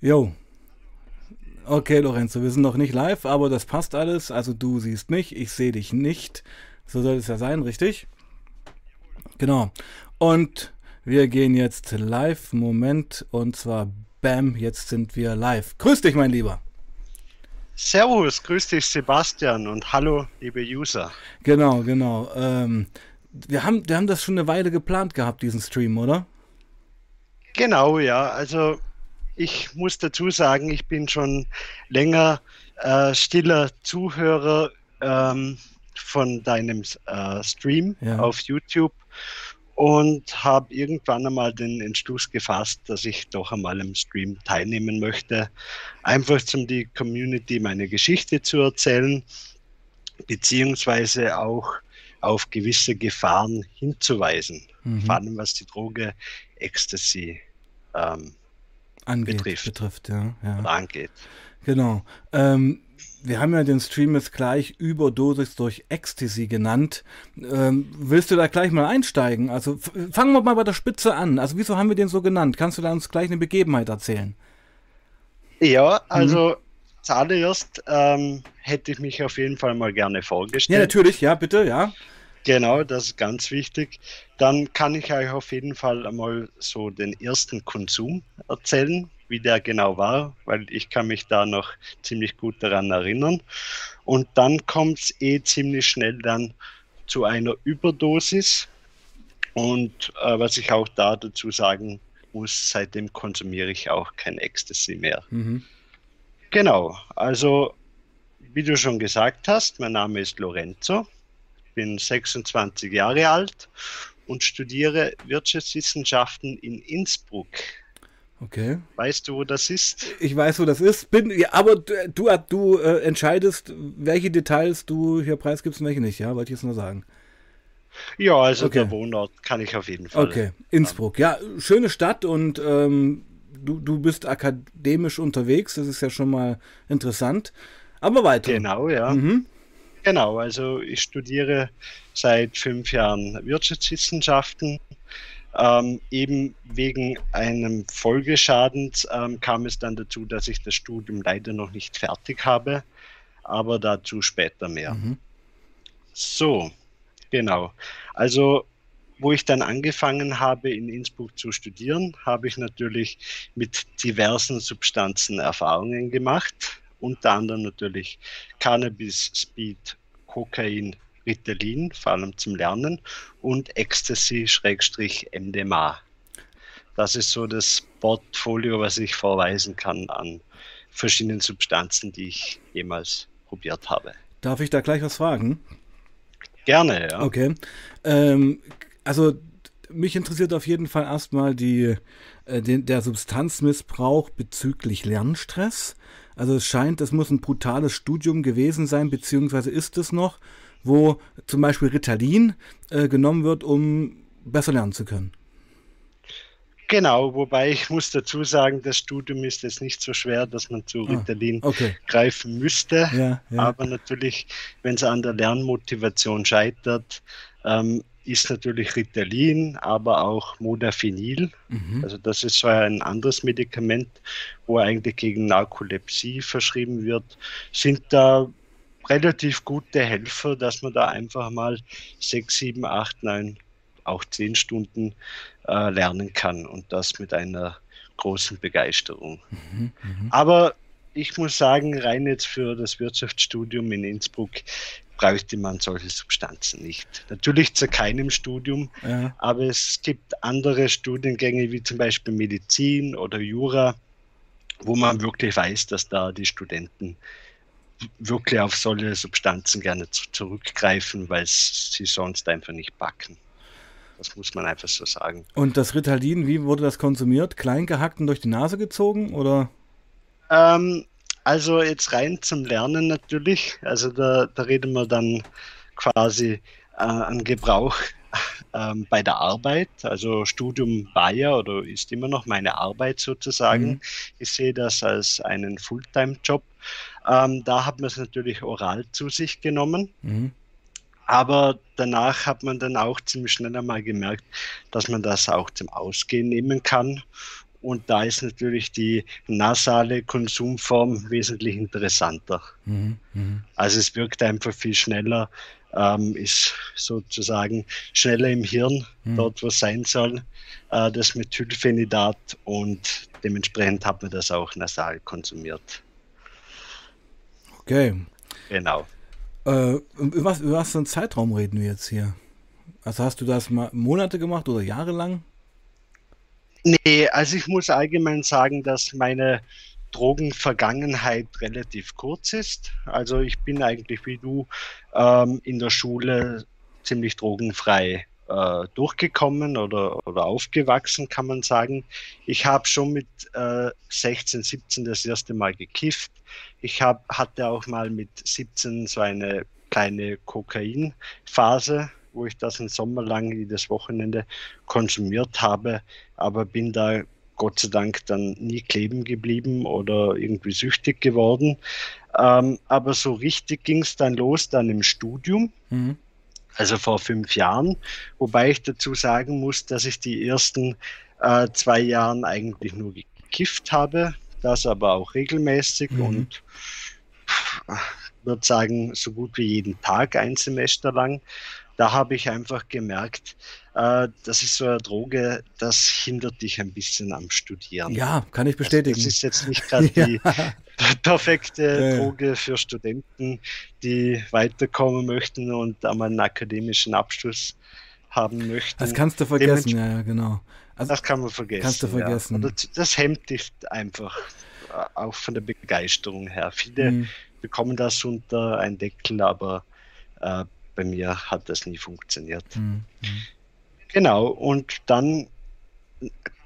Jo. Okay, Lorenzo, wir sind noch nicht live, aber das passt alles. Also du siehst mich, ich sehe dich nicht. So soll es ja sein, richtig? Genau. Und wir gehen jetzt live. Moment. Und zwar, bam, jetzt sind wir live. Grüß dich, mein Lieber. Servus, grüß dich, Sebastian. Und hallo, liebe User. Genau, genau. Ähm, wir, haben, wir haben das schon eine Weile geplant gehabt, diesen Stream, oder? Genau, ja. Also ich muss dazu sagen, ich bin schon länger äh, stiller Zuhörer ähm, von deinem äh, Stream ja. auf YouTube und habe irgendwann einmal den Entschluss gefasst, dass ich doch einmal im Stream teilnehmen möchte, einfach um die Community meine Geschichte zu erzählen, beziehungsweise auch auf gewisse Gefahren hinzuweisen, mhm. vor allem was die Droge Ecstasy ähm, angeht, betrifft. betrifft ja, ja. angeht. Genau. Ähm, wir haben ja den Stream jetzt gleich Überdosis durch Ecstasy genannt. Ähm, willst du da gleich mal einsteigen? Also fangen wir mal bei der Spitze an. Also wieso haben wir den so genannt? Kannst du da uns gleich eine Begebenheit erzählen? Ja, also mhm. zuallererst ähm, hätte ich mich auf jeden Fall mal gerne vorgestellt. Ja, natürlich, ja, bitte, ja. Genau, das ist ganz wichtig. Dann kann ich euch auf jeden Fall einmal so den ersten Konsum erzählen, wie der genau war, weil ich kann mich da noch ziemlich gut daran erinnern. Und dann kommt es eh ziemlich schnell dann zu einer Überdosis. Und äh, was ich auch da dazu sagen muss, seitdem konsumiere ich auch kein Ecstasy mehr. Mhm. Genau, also wie du schon gesagt hast, mein Name ist Lorenzo bin 26 Jahre alt und studiere Wirtschaftswissenschaften in Innsbruck. Okay. Weißt du, wo das ist? Ich weiß, wo das ist. Bin, ja, aber du, du äh, entscheidest, welche Details du hier preisgibst und welche nicht, ja? Wollte ich jetzt nur sagen. Ja, also okay. der Wohnort kann ich auf jeden Fall. Okay, Innsbruck. Ja, schöne Stadt und ähm, du, du bist akademisch unterwegs. Das ist ja schon mal interessant. Aber weiter. Genau, ja. Mhm. Genau, also ich studiere seit fünf Jahren Wirtschaftswissenschaften. Ähm, eben wegen einem Folgeschadens ähm, kam es dann dazu, dass ich das Studium leider noch nicht fertig habe, aber dazu später mehr. Mhm. So, genau. Also wo ich dann angefangen habe, in Innsbruck zu studieren, habe ich natürlich mit diversen Substanzen Erfahrungen gemacht unter anderem natürlich Cannabis, Speed, Kokain, Ritalin, vor allem zum Lernen, und Ecstasy-MDMA. Das ist so das Portfolio, was ich vorweisen kann an verschiedenen Substanzen, die ich jemals probiert habe. Darf ich da gleich was fragen? Gerne, ja. Okay. Ähm, also mich interessiert auf jeden Fall erstmal die, äh, den, der Substanzmissbrauch bezüglich Lernstress. Also es scheint, es muss ein brutales Studium gewesen sein, beziehungsweise ist es noch, wo zum Beispiel Ritalin äh, genommen wird, um besser lernen zu können. Genau, wobei ich muss dazu sagen, das Studium ist jetzt nicht so schwer, dass man zu ah, Ritalin ah, okay. greifen müsste. Ja, ja. Aber natürlich, wenn es an der Lernmotivation scheitert, ähm, ist natürlich Ritalin, aber auch Modafinil. Mhm. Also das ist so ein anderes Medikament, wo eigentlich gegen Narkolepsie verschrieben wird. Sind da relativ gute Helfer, dass man da einfach mal sechs, sieben, acht, neun, auch zehn Stunden äh, lernen kann und das mit einer großen Begeisterung. Mhm, mh. Aber ich muss sagen, rein jetzt für das Wirtschaftsstudium in Innsbruck bräuchte man solche Substanzen nicht. Natürlich zu keinem Studium, ja. aber es gibt andere Studiengänge wie zum Beispiel Medizin oder Jura, wo man wirklich weiß, dass da die Studenten wirklich auf solche Substanzen gerne zurückgreifen, weil sie sonst einfach nicht backen. Das muss man einfach so sagen. Und das Ritalin, wie wurde das konsumiert? Klein gehackt und durch die Nase gezogen oder? Ähm, also jetzt rein zum Lernen natürlich. Also da, da reden wir dann quasi äh, an Gebrauch ähm, bei der Arbeit. Also Studium war ja oder ist immer noch meine Arbeit sozusagen. Mhm. Ich sehe das als einen Fulltime-Job. Ähm, da hat man es natürlich oral zu sich genommen. Mhm. Aber danach hat man dann auch ziemlich schnell einmal gemerkt, dass man das auch zum Ausgehen nehmen kann Und da ist natürlich die nasale Konsumform wesentlich interessanter. Mhm, mh. Also es wirkt einfach viel schneller, ähm, ist sozusagen schneller im Hirn, mhm. dort wo es sein soll, äh, das Methylphenidat und dementsprechend hat man das auch nasal konsumiert. Okay. Genau. Äh, über, was, über was für einen Zeitraum reden wir jetzt hier? Also hast du das mal Monate gemacht oder jahrelang? Nee, also ich muss allgemein sagen, dass meine Drogenvergangenheit relativ kurz ist. Also ich bin eigentlich wie du ähm, in der Schule ziemlich drogenfrei äh, durchgekommen oder, oder aufgewachsen, kann man sagen. Ich habe schon mit äh, 16, 17 das erste Mal gekifft. Ich hab, hatte auch mal mit 17 so eine kleine Kokainphase, wo ich das einen Sommer lang jedes Wochenende konsumiert habe, aber bin da Gott sei Dank dann nie kleben geblieben oder irgendwie süchtig geworden. Ähm, aber so richtig ging es dann los, dann im Studium. Mhm. Also vor fünf Jahren, wobei ich dazu sagen muss, dass ich die ersten äh, zwei Jahren eigentlich nur gekifft habe, das aber auch regelmäßig mhm. und würde sagen, so gut wie jeden Tag ein Semester lang da habe ich einfach gemerkt, äh, das ist so eine Droge, das hindert dich ein bisschen am Studieren. Ja, kann ich bestätigen. Also das ist jetzt nicht gerade ja. die perfekte ja. Droge für Studenten, die weiterkommen möchten und einmal einen akademischen Abschluss haben möchten. Das kannst du vergessen, ja, ja, genau. Also, das kann man vergessen. Kannst du vergessen. Ja. Das hemmt dich einfach, äh, auch von der Begeisterung her. Viele mhm. bekommen das unter einen Deckel, aber äh, bei mir hat das nie funktioniert. Mhm. Genau, und dann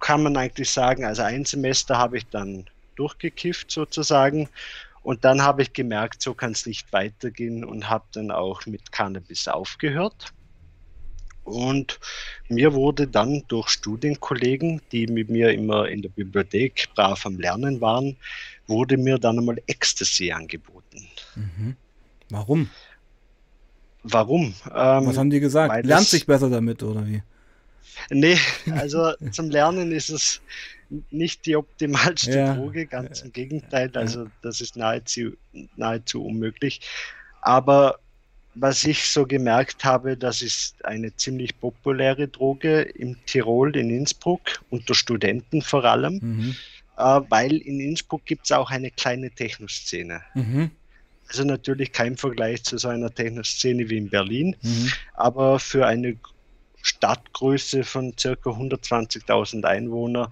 kann man eigentlich sagen, also ein Semester habe ich dann durchgekifft sozusagen und dann habe ich gemerkt, so kann es nicht weitergehen und habe dann auch mit Cannabis aufgehört. Und mir wurde dann durch Studienkollegen, die mit mir immer in der Bibliothek brav am Lernen waren, wurde mir dann einmal Ecstasy angeboten. Mhm. Warum? Warum? Ähm, Was haben die gesagt? Lernt sich besser damit oder wie? Nee, also zum Lernen ist es nicht die optimalste ja. Droge, ganz im Gegenteil. Also das ist nahezu, nahezu unmöglich. Aber was ich so gemerkt habe, das ist eine ziemlich populäre Droge im Tirol, in Innsbruck, unter Studenten vor allem, mhm. äh, weil in Innsbruck gibt es auch eine kleine Techno-Szene. Mhm. Also natürlich kein Vergleich zu so einer Techno-Szene wie in Berlin, mhm. aber für eine Stadtgröße von circa 120.000 Einwohnern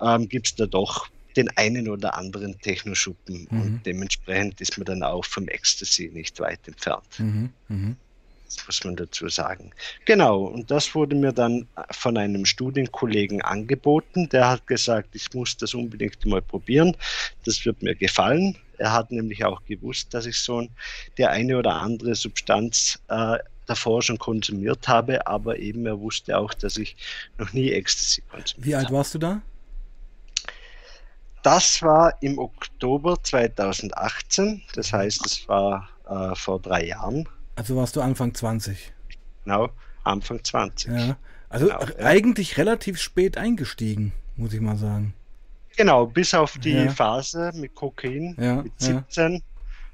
ähm, gibt es da doch den einen oder anderen Technoschuppen mhm. und dementsprechend ist man dann auch vom Ecstasy nicht weit entfernt. Mhm. Das muss man dazu sagen. Genau, und das wurde mir dann von einem Studienkollegen angeboten. Der hat gesagt, ich muss das unbedingt mal probieren. Das wird mir gefallen. Er hat nämlich auch gewusst, dass ich so der eine oder andere Substanz äh, davor schon konsumiert habe, aber eben er wusste auch, dass ich noch nie Ecstasy konsumiert habe. Wie alt warst du da? Das war im Oktober 2018, das heißt, es war äh, vor drei Jahren. Also warst du Anfang 20? Genau, Anfang 20. Ja. Also genau, eigentlich ja. relativ spät eingestiegen, muss ich mal sagen. Genau, bis auf die ja. Phase mit Kokain, ja, mit 17, ja.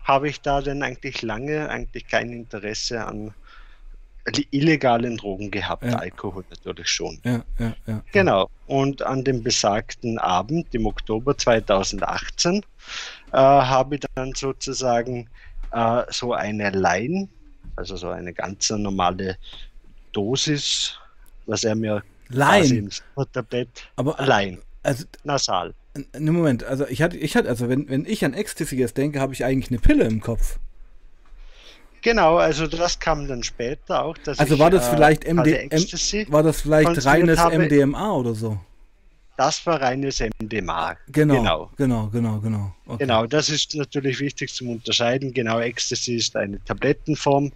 habe ich da dann eigentlich lange eigentlich kein Interesse an illegalen Drogen gehabt, Alkohol natürlich schon. Ja, ja, ja. Genau. Und an dem besagten Abend im Oktober 2018 äh, habe ich dann sozusagen äh, so eine Line, also so eine ganz normale Dosis, was er mir Line. ins Bett Aber Line. Also, Nasal. Ne Moment, also ich hatte, ich hatte, also wenn, wenn ich an Ecstasy jetzt denke, habe ich eigentlich eine Pille im Kopf. Genau, also das kam dann später auch. also war das äh, vielleicht MD, M, war das vielleicht reines habe. MDMA oder so? Das war reines MDMA. Genau, genau, genau, genau. Genau, okay. genau das ist natürlich wichtig zum Unterscheiden. Genau, Ecstasy ist eine Tablettenform,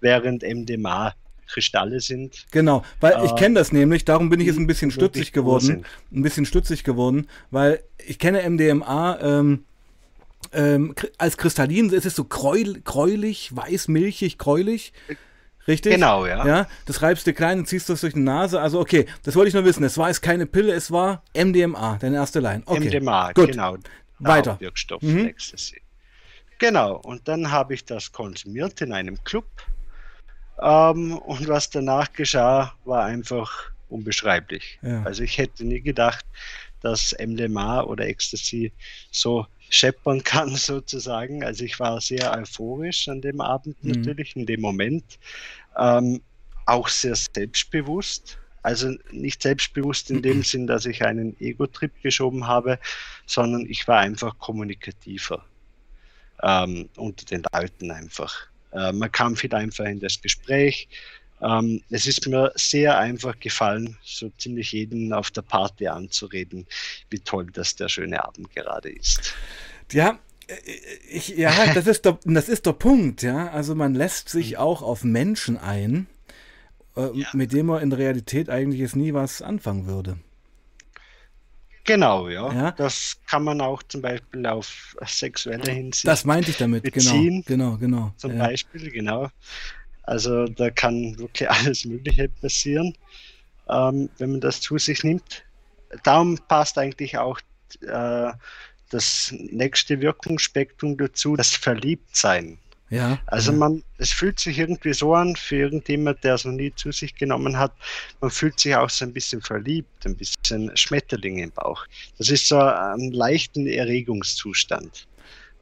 während MDMA Kristalle sind. Genau, weil äh, ich kenne das nämlich, darum bin ich jetzt ein bisschen stutzig geworden. Ein bisschen stutzig geworden, weil ich kenne MDMA ähm, ähm, als kristallin, es ist so gräul, gräulich, weiß, milchig, gräulich. Richtig? Genau, ja. Ja, das reibst du klein und ziehst das durch die Nase. Also okay, das wollte ich nur wissen. Es war jetzt keine Pille, es war MDMA, deine erste Line. Okay. MDMA, Gut. genau. Weiter. Wirkstoff, mhm. Ecstasy. Genau, und dann habe ich das konsumiert in einem Club. Ähm, und was danach geschah, war einfach unbeschreiblich. Ja. Also ich hätte nie gedacht, dass MDMA oder Ecstasy so scheppern kann sozusagen. Also ich war sehr euphorisch an dem Abend mhm. natürlich, in dem Moment. Ähm, auch sehr selbstbewusst. Also nicht selbstbewusst in dem Sinn, dass ich einen Ego-Trip geschoben habe, sondern ich war einfach kommunikativer ähm, unter den Leuten einfach. Äh, man kam viel einfach in das Gespräch. Ähm, es ist mir sehr einfach gefallen, so ziemlich jeden auf der Party anzureden, wie toll das der schöne Abend gerade ist. Ja, äh, ich, ja, das ist, der, das ist der Punkt, ja. Also man lässt sich mhm. auch auf Menschen ein, äh, ja. mit dem man in der Realität eigentlich jetzt nie was anfangen würde. Genau, ja. ja. Das kann man auch zum Beispiel auf sexuelle Hinsicht. Das meinte ich damit, genau, beziehen, genau, genau, genau. Zum ja. Beispiel, genau. Also da kann wirklich alles Mögliche passieren, ähm, wenn man das zu sich nimmt. Darum passt eigentlich auch äh, das nächste Wirkungsspektrum dazu, das Verliebtsein. Ja. Also man, es fühlt sich irgendwie so an für irgendjemand, der es noch nie zu sich genommen hat. Man fühlt sich auch so ein bisschen verliebt, ein bisschen Schmetterling im Bauch. Das ist so ein leichten Erregungszustand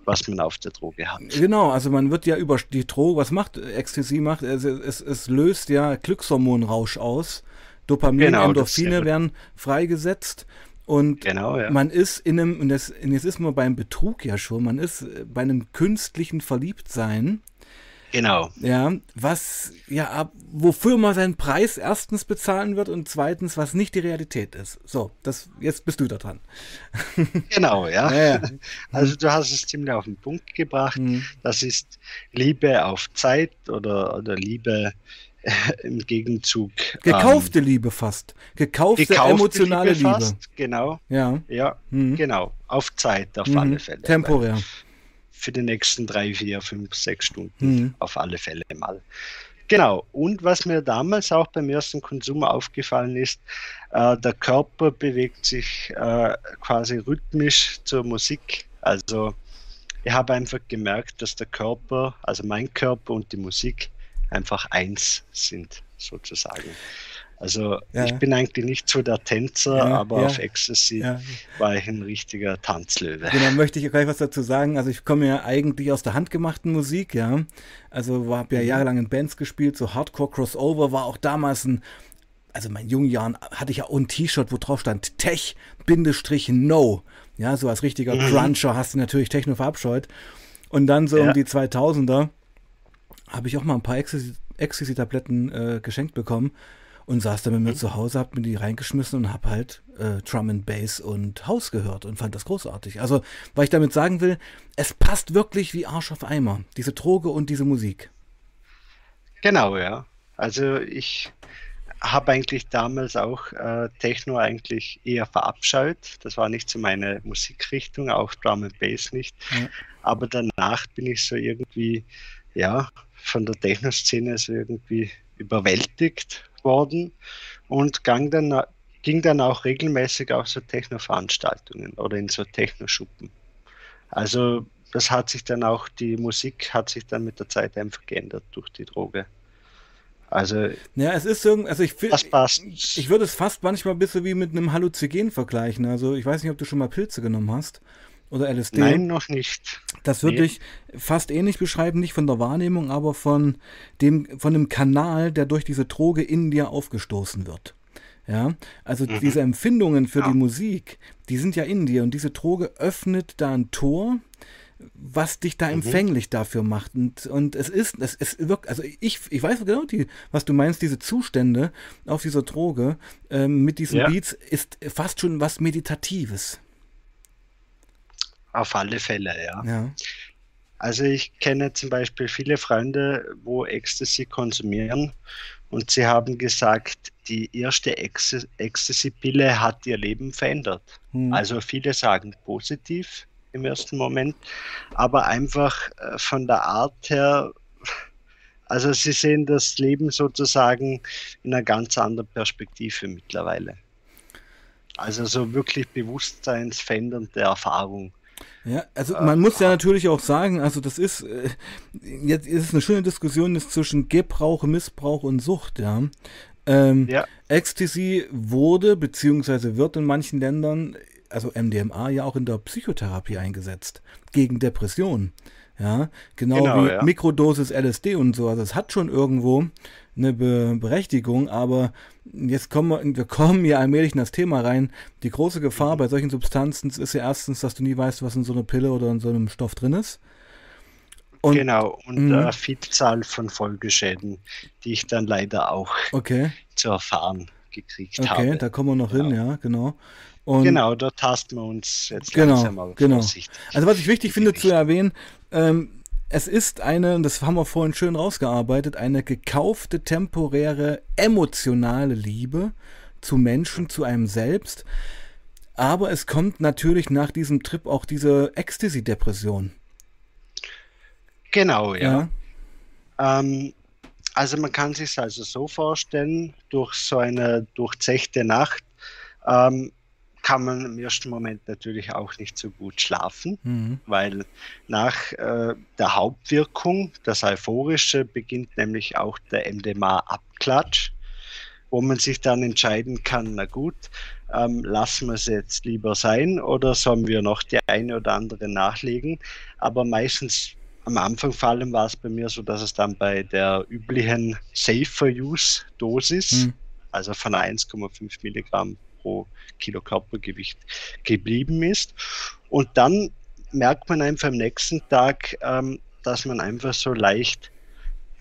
was man auf der Droge hat. Genau, also man wird ja über die Droge, was macht Ecstasy macht, es, es, es löst ja Glückshormonrausch aus. Dopamin, genau, Endorphine werden freigesetzt und genau, ja. man ist in einem, und, das, und jetzt ist man beim Betrug ja schon, man ist bei einem künstlichen Verliebtsein. Genau. Ja, was, ja, wofür man seinen Preis erstens bezahlen wird und zweitens, was nicht die Realität ist. So, das, jetzt bist du da dran. Genau, ja. ja, ja. Also du hast es ziemlich auf den Punkt gebracht. Mhm. Das ist Liebe auf Zeit oder, oder Liebe im Gegenzug. Gekaufte ähm, Liebe fast. Gekaufte, gekaufte emotionale Liebe. Fast, Liebe. genau. Ja. Ja, mhm. genau. Auf Zeit, auf mhm. alle Fälle. Temporär. Für die nächsten drei, vier, fünf, sechs Stunden mhm. auf alle Fälle mal. Genau. Und was mir damals auch beim ersten Konsum aufgefallen ist, äh, der Körper bewegt sich äh, quasi rhythmisch zur Musik. Also ich habe einfach gemerkt, dass der Körper, also mein Körper und die Musik einfach eins sind, sozusagen. Also ja. ich bin eigentlich nicht so der Tänzer, ja, aber ja, auf Ecstasy war ich ein richtiger Tanzlöwe. Genau, möchte ich gleich was dazu sagen. Also ich komme ja eigentlich aus der handgemachten Musik, ja. Also habe ja mhm. jahrelang in Bands gespielt, so Hardcore Crossover war auch damals ein also in meinen jungen Jahren hatte ich ja auch ein T-Shirt, wo drauf stand Tech-No. Ja, so als richtiger mhm. Cruncher hast du natürlich Techno verabscheut. Und dann so um die 2000er habe ich auch mal ein paar Ecstasy-Tabletten äh, geschenkt bekommen und saß dann mit mir mhm. zu Hause, hab mir die reingeschmissen und hab halt äh, Drum and Bass und House gehört und fand das großartig. Also, weil ich damit sagen will, es passt wirklich wie Arsch auf Eimer, diese Droge und diese Musik. Genau, ja. Also ich habe eigentlich damals auch äh, Techno eigentlich eher verabscheut. Das war nicht so meine Musikrichtung, auch Drum and Bass nicht. Ja. Aber danach bin ich so irgendwie, ja, von der Techno-Szene so irgendwie überwältigt worden und ging dann, ging dann auch regelmäßig auf so Techno-Veranstaltungen oder in so Techno-Schuppen. Also das hat sich dann auch, die Musik hat sich dann mit der Zeit einfach geändert durch die Droge. Also, ja, es ist so, also ich, ich, ich würde es fast manchmal ein bisschen wie mit einem Halluzinogen vergleichen. Also ich weiß nicht, ob du schon mal Pilze genommen hast oder LSD. Nein, noch nicht. Das würde nee. ich fast ähnlich beschreiben, nicht von der Wahrnehmung, aber von dem, von dem Kanal, der durch diese Droge in dir aufgestoßen wird. Ja, also mhm. diese Empfindungen für ja. die Musik, die sind ja in dir und diese Droge öffnet da ein Tor, was dich da mhm. empfänglich dafür macht. Und, und es ist, es, es wirkt, also ich, ich weiß genau, die, was du meinst, diese Zustände auf dieser Droge ähm, mit diesen ja. Beats ist fast schon was Meditatives. Auf alle Fälle, ja. ja. Also ich kenne zum Beispiel viele Freunde, wo Ecstasy konsumieren und sie haben gesagt, die erste Ecstasy-Pille hat ihr Leben verändert. Hm. Also viele sagen positiv im ersten Moment, aber einfach äh, von der Art her Also sie sehen das Leben sozusagen in einer ganz anderen Perspektive mittlerweile. Also so wirklich bewusstseinsverändernde Erfahrung. Ja, also äh, man muss ja natürlich auch sagen, also das ist äh, jetzt ist eine schöne Diskussion ist zwischen Gebrauch, Missbrauch und Sucht, ja. Ähm, ja. Ecstasy wurde beziehungsweise wird in manchen Ländern, also MDMA ja auch in der Psychotherapie eingesetzt gegen Depressionen. Ja, genau, genau wie ja. Mikrodosis LSD und so. Also es hat schon irgendwo eine Be Berechtigung, aber jetzt kommen wir, wir kommen ja allmählich in das Thema rein. Die große Gefahr mhm. bei solchen Substanzen ist ja erstens, dass du nie weißt, was in so einer Pille oder in so einem Stoff drin ist. Und, genau, und eine Vielzahl von Folgeschäden, die ich dann leider auch okay. zu erfahren gekriegt okay, habe. Okay, da kommen wir noch genau. hin, ja, genau. Und genau, da tasten wir uns jetzt genau, langsam auf genau. Also was ich wichtig finde zu erwähnen, ähm, es ist eine, das haben wir vorhin schön rausgearbeitet, eine gekaufte, temporäre, emotionale Liebe zu Menschen, zu einem selbst. Aber es kommt natürlich nach diesem Trip auch diese Ecstasy-Depression. Genau, ja. ja. Ähm, also man kann sich also so vorstellen, durch so eine durchzechte Nacht ähm, kann man im ersten Moment natürlich auch nicht so gut schlafen, mhm. weil nach äh, der Hauptwirkung, das Euphorische, beginnt nämlich auch der MDMA-Abklatsch, wo man sich dann entscheiden kann, na gut, ähm, lassen wir es jetzt lieber sein oder sollen wir noch die eine oder andere nachlegen. Aber meistens am Anfang vor allem war es bei mir so, dass es dann bei der üblichen Safer-Use-Dosis, mhm. also von 1,5 Milligramm pro Kilo Körpergewicht geblieben ist. Und dann merkt man einfach am nächsten Tag, ähm, dass man einfach so leicht,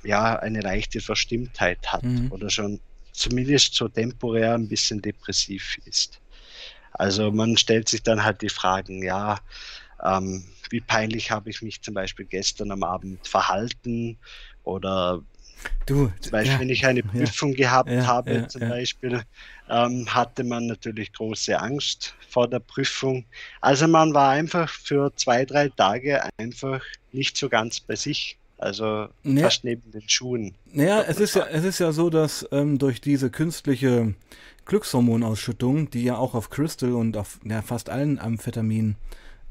ja, eine leichte Verstimmtheit hat mhm. oder schon zumindest so temporär ein bisschen depressiv ist. Also man stellt sich dann halt die Fragen, ja, ähm, wie peinlich habe ich mich zum Beispiel gestern am Abend verhalten oder Du, zum Beispiel, ja, wenn ich eine Prüfung ja, gehabt ja, habe, zum Beispiel, ähm, hatte man natürlich große Angst vor der Prüfung. Also man war einfach für zwei, drei Tage einfach nicht so ganz bei sich. Also ja. fast neben den Schuhen. Naja, es ist ja, es ist ja so, dass ähm, durch diese künstliche Glückshormonausschüttung, die ja auch auf Crystal und auf fast allen Amphetaminen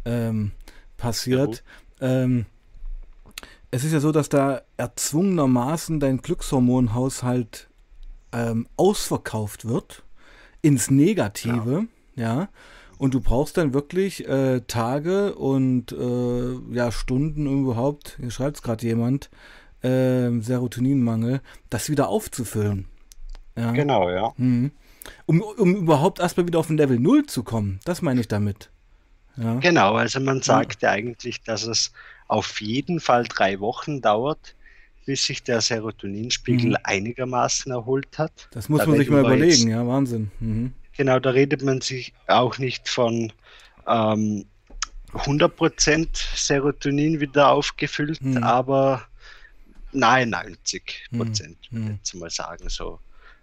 ähm, passiert, ähm, es ist ja so, dass da erzwungenermaßen dein Glückshormonhaushalt ähm, ausverkauft wird ins Negative, ja. ja. Und du brauchst dann wirklich äh, Tage und äh, ja Stunden um überhaupt, hier schreibt es gerade jemand, äh, Serotoninmangel, das wieder aufzufüllen. Ja. Genau, ja. Mhm. Um, um überhaupt erstmal wieder auf ein Level 0 zu kommen. Das meine ich damit. Ja. Genau, also man sagt ja eigentlich, dass es auf jeden Fall drei Wochen dauert, bis sich der Serotoninspiegel mhm. einigermaßen erholt hat. Das muss da man sich mal überlegen, jetzt, ja, Wahnsinn. Mhm. Genau, da redet man sich auch nicht von ähm, 100% Serotonin wieder aufgefüllt, mhm. aber nahe 90 Prozent, mhm. würde ich mal sagen, so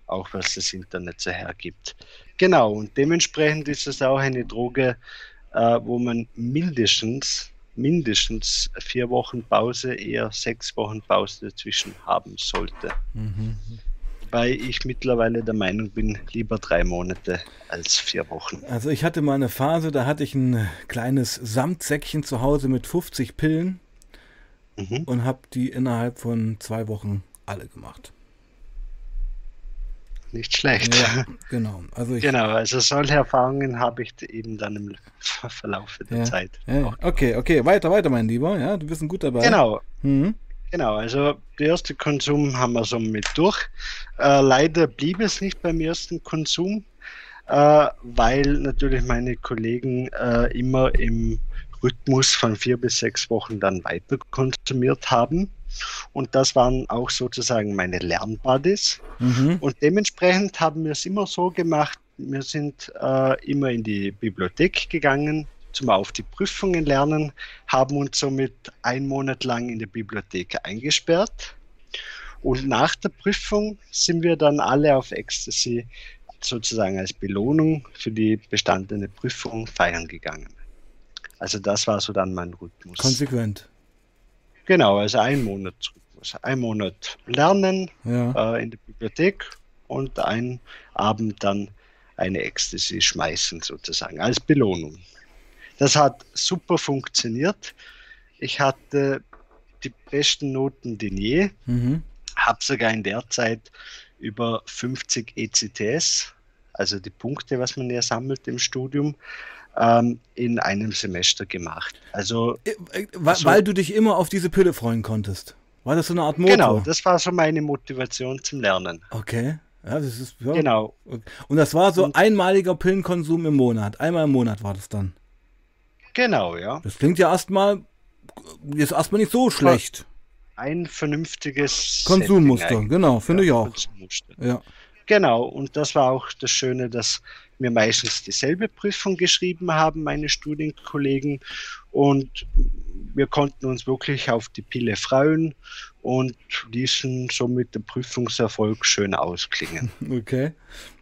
auch was das Internet so hergibt. Genau, und dementsprechend ist es auch eine Droge, äh, wo man mindestens mindestens vier Wochen Pause, eher sechs Wochen Pause dazwischen haben sollte. Mhm. Weil ich mittlerweile der Meinung bin, lieber drei Monate als vier Wochen. Also ich hatte mal eine Phase, da hatte ich ein kleines Samtsäckchen zu Hause mit 50 Pillen mhm. und habe die innerhalb von zwei Wochen alle gemacht nicht schlecht. Ja, genau. Also ich, genau, also solche Erfahrungen habe ich eben dann im Verlauf der ja, Zeit. Ja, okay, okay, weiter, weiter, mein Lieber. Ja, du bist ein guter dabei. Genau. Mhm. Genau, also der erste Konsum haben wir somit durch. Äh, leider blieb es nicht beim ersten Konsum, äh, weil natürlich meine Kollegen äh, immer im Rhythmus von vier bis sechs Wochen dann weiter konsumiert haben. Und das waren auch sozusagen meine Lernbuddies. Mhm. Und dementsprechend haben wir es immer so gemacht, wir sind äh, immer in die Bibliothek gegangen, zum auf die Prüfungen lernen, haben uns somit einen Monat lang in der Bibliothek eingesperrt. Und nach der Prüfung sind wir dann alle auf Ecstasy sozusagen als Belohnung für die bestandene Prüfung feiern gegangen. Also das war so dann mein Rhythmus. Konsequent. Genau, also ein Monat ein Monat lernen ja. äh, in der Bibliothek und einen Abend dann eine Ecstasy schmeißen sozusagen als Belohnung. Das hat super funktioniert. Ich hatte die besten Noten denn je, mhm. habe sogar in der Zeit über 50 ECTS, also die Punkte, was man ja sammelt im Studium, ähm, in einem Semester gemacht. Also, äh, äh, weil, so, weil du dich immer auf diese Pille freuen konntest. War das so eine Art Motor? Genau, das war so meine Motivation zum Lernen. Okay. Ja, das ist, ja. Genau. Und das war so Und, einmaliger Pillenkonsum im Monat. Einmal im Monat war das dann. Genau, ja. Das klingt ja erstmal jetzt erstmal nicht so schlecht. Ein vernünftiges Konsummuster, genau, finde ja, ich auch. Ja. Genau, und das war auch das Schöne, dass wir meistens dieselbe Prüfung geschrieben haben, meine Studienkollegen. Und wir konnten uns wirklich auf die Pille freuen und ließen somit den Prüfungserfolg schön ausklingen. Okay.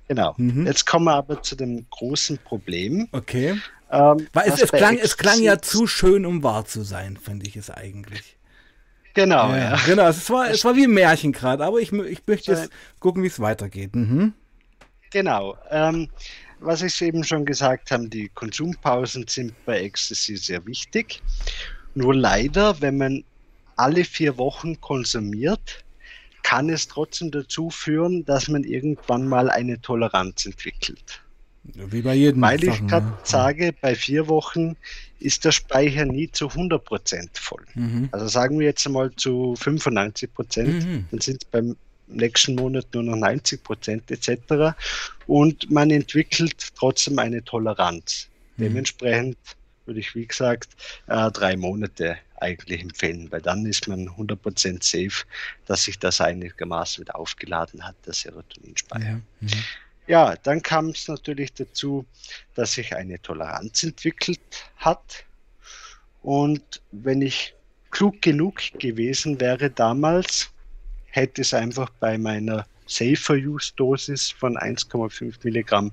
Genau. Mhm. Jetzt kommen wir aber zu dem großen Problem. Okay. Ähm, Weil es, es, klang, es klang ja zu schön, um wahr zu sein, finde ich es eigentlich. Genau, ja. ja. Genau, es war, es war wie ein Märchen gerade, aber ich, ich möchte jetzt gucken, wie es weitergeht. Mhm. Genau. Ähm, was ich eben schon gesagt habe, die Konsumpausen sind bei Ecstasy sehr wichtig. Nur leider, wenn man alle vier Wochen konsumiert, kann es trotzdem dazu führen, dass man irgendwann mal eine Toleranz entwickelt. Wie bei jedem. Weil ich gerade ne? sage, bei vier Wochen ist der Speicher nie zu 100% voll. Mhm. Also sagen wir jetzt einmal zu 95%, mhm. dann sind es beim nächsten Monat nur noch 90% etc. Und man entwickelt trotzdem eine Toleranz. Mhm. Dementsprechend würde ich, wie gesagt, äh, drei Monate eigentlich empfehlen, weil dann ist man 100% safe, dass sich das einigermaßen wieder aufgeladen hat, der Serotoninspeicher. Ja. Mhm. Ja, dann kam es natürlich dazu, dass sich eine Toleranz entwickelt hat. Und wenn ich klug genug gewesen wäre damals, hätte es einfach bei meiner Safer-Use-Dosis von 1,5 Milligramm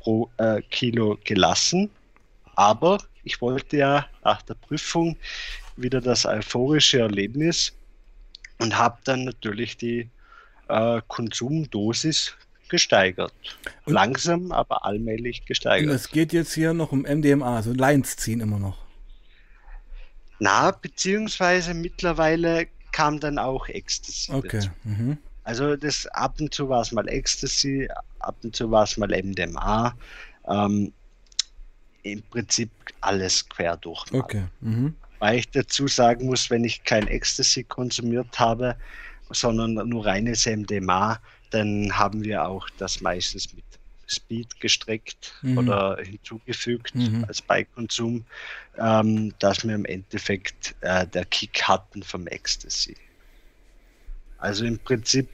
pro äh, Kilo gelassen. Aber ich wollte ja nach der Prüfung wieder das euphorische Erlebnis und habe dann natürlich die äh, Konsumdosis gesteigert. Und Langsam, aber allmählich gesteigert. Es geht jetzt hier noch um MDMA, also Lines ziehen immer noch. Na, beziehungsweise mittlerweile kam dann auch Ecstasy. Okay. Mhm. Also das ab und zu war es mal Ecstasy, ab und zu war es mal MDMA. Ähm, Im Prinzip alles quer durch. Okay. Mhm. Weil ich dazu sagen muss, wenn ich kein Ecstasy konsumiert habe, sondern nur reines MDMA, dann haben wir auch das meistens mit Speed gestreckt mhm. oder hinzugefügt mhm. als Beikonsum, ähm, dass wir im Endeffekt äh, der Kick hatten vom Ecstasy. Also im Prinzip,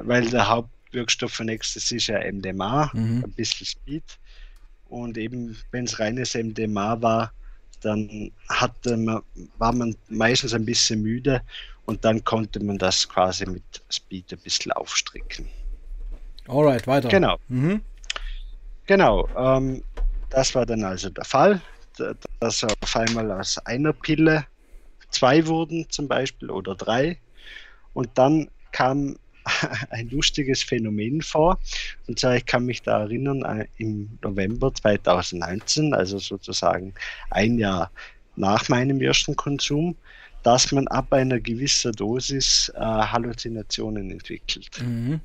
weil der Hauptwirkstoff von Ecstasy ist ja MDMA, mhm. ein bisschen Speed. Und eben, wenn es reines MDMA war, dann hatte man, war man meistens ein bisschen müde und dann konnte man das quasi mit Speed ein bisschen aufstricken. Alright, weiter. Genau. Mhm. Genau. Ähm, das war dann also der Fall, dass auf einmal aus einer Pille zwei wurden zum Beispiel oder drei. Und dann kam ein lustiges Phänomen vor. Und zwar, ich kann mich da erinnern, äh, im November 2019, also sozusagen ein Jahr nach meinem ersten Konsum, dass man ab einer gewissen Dosis äh, Halluzinationen entwickelt. Mhm.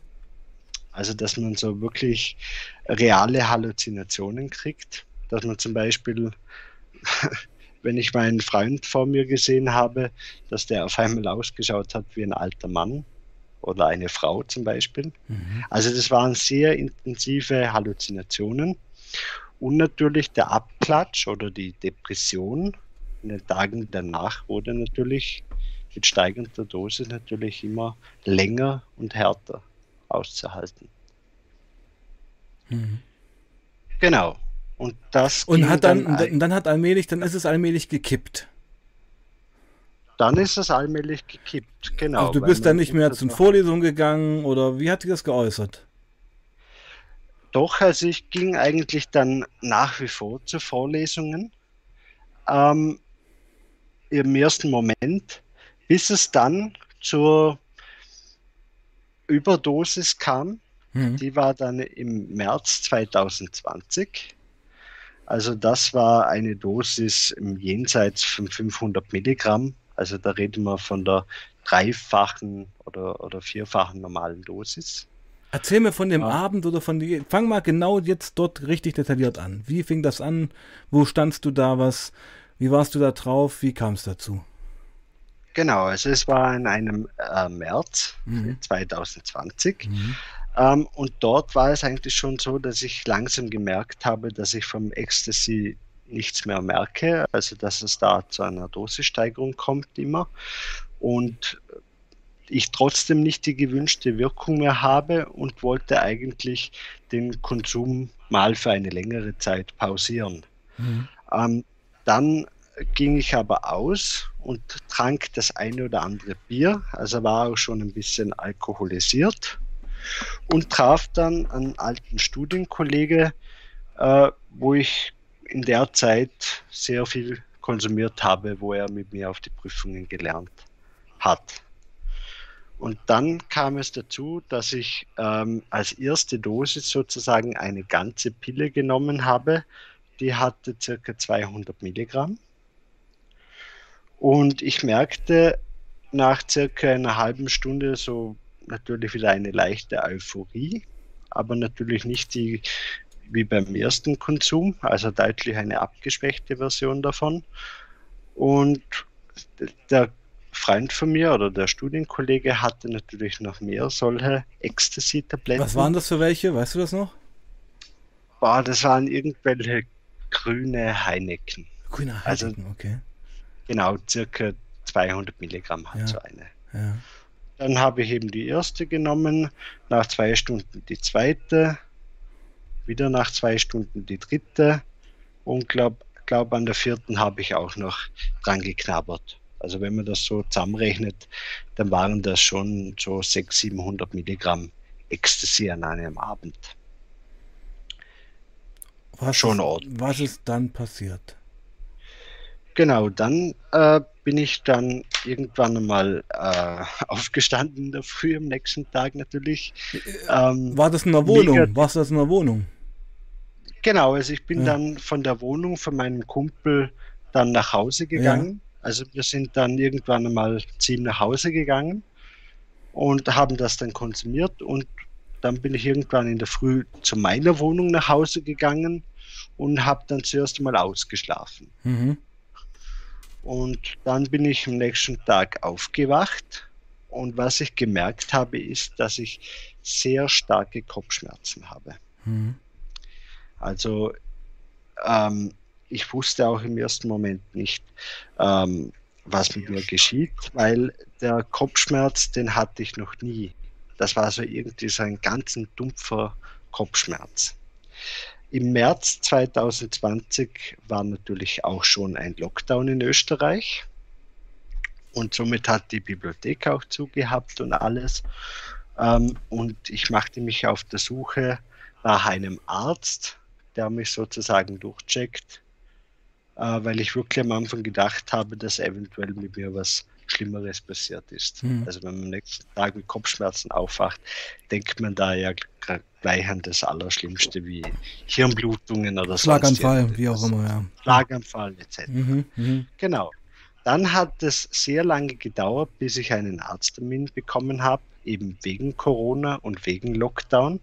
Also, dass man so wirklich reale Halluzinationen kriegt, dass man zum Beispiel, wenn ich meinen Freund vor mir gesehen habe, dass der auf einmal ausgeschaut hat wie ein alter Mann oder eine Frau zum Beispiel. Mhm. Also das waren sehr intensive Halluzinationen. Und natürlich der Abklatsch oder die Depression in den Tagen danach wurde natürlich mit steigender Dosis natürlich immer länger und härter auszuhalten. Mhm. Genau. Und das. Und hat dann, dann, dann hat allmählich, dann ist es allmählich gekippt. Dann ist es allmählich gekippt, genau. Also du bist dann nicht mehr zu Vorlesungen gegangen oder wie hat sich das geäußert? Doch, also ich ging eigentlich dann nach wie vor zu Vorlesungen. Ähm, Im ersten Moment, bis es dann zur Überdosis kam. Mhm. Die war dann im März 2020. Also das war eine Dosis im Jenseits von 500 Milligramm. Also da reden wir von der dreifachen oder, oder vierfachen normalen Dosis. Erzähl mir von dem ja. Abend oder von die. Fang mal genau jetzt dort richtig detailliert an. Wie fing das an? Wo standst du da? Was? Wie warst du da drauf? Wie kam es dazu? Genau, also es war in einem äh, März mhm. 2020. Mhm. Ähm, und dort war es eigentlich schon so, dass ich langsam gemerkt habe, dass ich vom Ecstasy nichts mehr merke, also dass es da zu einer Dosissteigerung kommt immer und ich trotzdem nicht die gewünschte Wirkung mehr habe und wollte eigentlich den Konsum mal für eine längere Zeit pausieren. Mhm. Ähm, dann ging ich aber aus und trank das eine oder andere Bier, also war auch schon ein bisschen alkoholisiert und traf dann einen alten Studienkollege, äh, wo ich in der Zeit sehr viel konsumiert habe, wo er mit mir auf die Prüfungen gelernt hat. Und dann kam es dazu, dass ich ähm, als erste Dosis sozusagen eine ganze Pille genommen habe. Die hatte circa 200 Milligramm. Und ich merkte nach circa einer halben Stunde so natürlich wieder eine leichte Euphorie, aber natürlich nicht die wie beim ersten Konsum, also deutlich eine abgeschwächte Version davon. Und der Freund von mir oder der Studienkollege hatte natürlich noch mehr solche Ecstasy-Tabletten. Was waren das für welche? Weißt du das noch? Boah, das waren irgendwelche grüne Heineken. Grüne also Heineken, also, okay. Genau, circa 200 Milligramm hat ja. so eine. Ja. Dann habe ich eben die erste genommen, nach zwei Stunden die zweite, wieder nach zwei Stunden die dritte und glaube glaub an der vierten habe ich auch noch dran geknabbert. Also wenn man das so zusammenrechnet, dann waren das schon so 600, 700 Milligramm Ecstasy an einem Abend. Was schon ist, Was ist dann passiert? Genau, dann äh, bin ich dann irgendwann mal äh, aufgestanden in der Früh am nächsten Tag natürlich. Ähm, War das in der Wohnung? War das in der Wohnung? Genau, also ich bin ja. dann von der Wohnung von meinem Kumpel dann nach Hause gegangen. Ja. Also wir sind dann irgendwann einmal ziehen nach Hause gegangen und haben das dann konsumiert und dann bin ich irgendwann in der Früh zu meiner Wohnung nach Hause gegangen und habe dann zuerst mal ausgeschlafen. Mhm. Und dann bin ich am nächsten Tag aufgewacht und was ich gemerkt habe, ist, dass ich sehr starke Kopfschmerzen habe. Mhm. Also ähm, ich wusste auch im ersten Moment nicht, ähm, was mit mir geschieht, weil der Kopfschmerz, den hatte ich noch nie. Das war so irgendwie so ein ganz dumpfer Kopfschmerz. Im März 2020 war natürlich auch schon ein Lockdown in Österreich. Und somit hat die Bibliothek auch zugehabt und alles. Ähm, und ich machte mich auf der Suche nach einem Arzt, der mich sozusagen durchcheckt, weil ich wirklich am Anfang gedacht habe, dass eventuell mit mir was Schlimmeres passiert ist. Mhm. Also wenn man am nächsten Tag mit Kopfschmerzen aufwacht, denkt man da ja gleich an das Allerschlimmste wie Hirnblutungen oder so. Schlaganfall, wie auch immer, ja. Schlaganfall etc. Mhm, mh. Genau. Dann hat es sehr lange gedauert, bis ich einen Arzttermin bekommen habe, eben wegen Corona und wegen Lockdown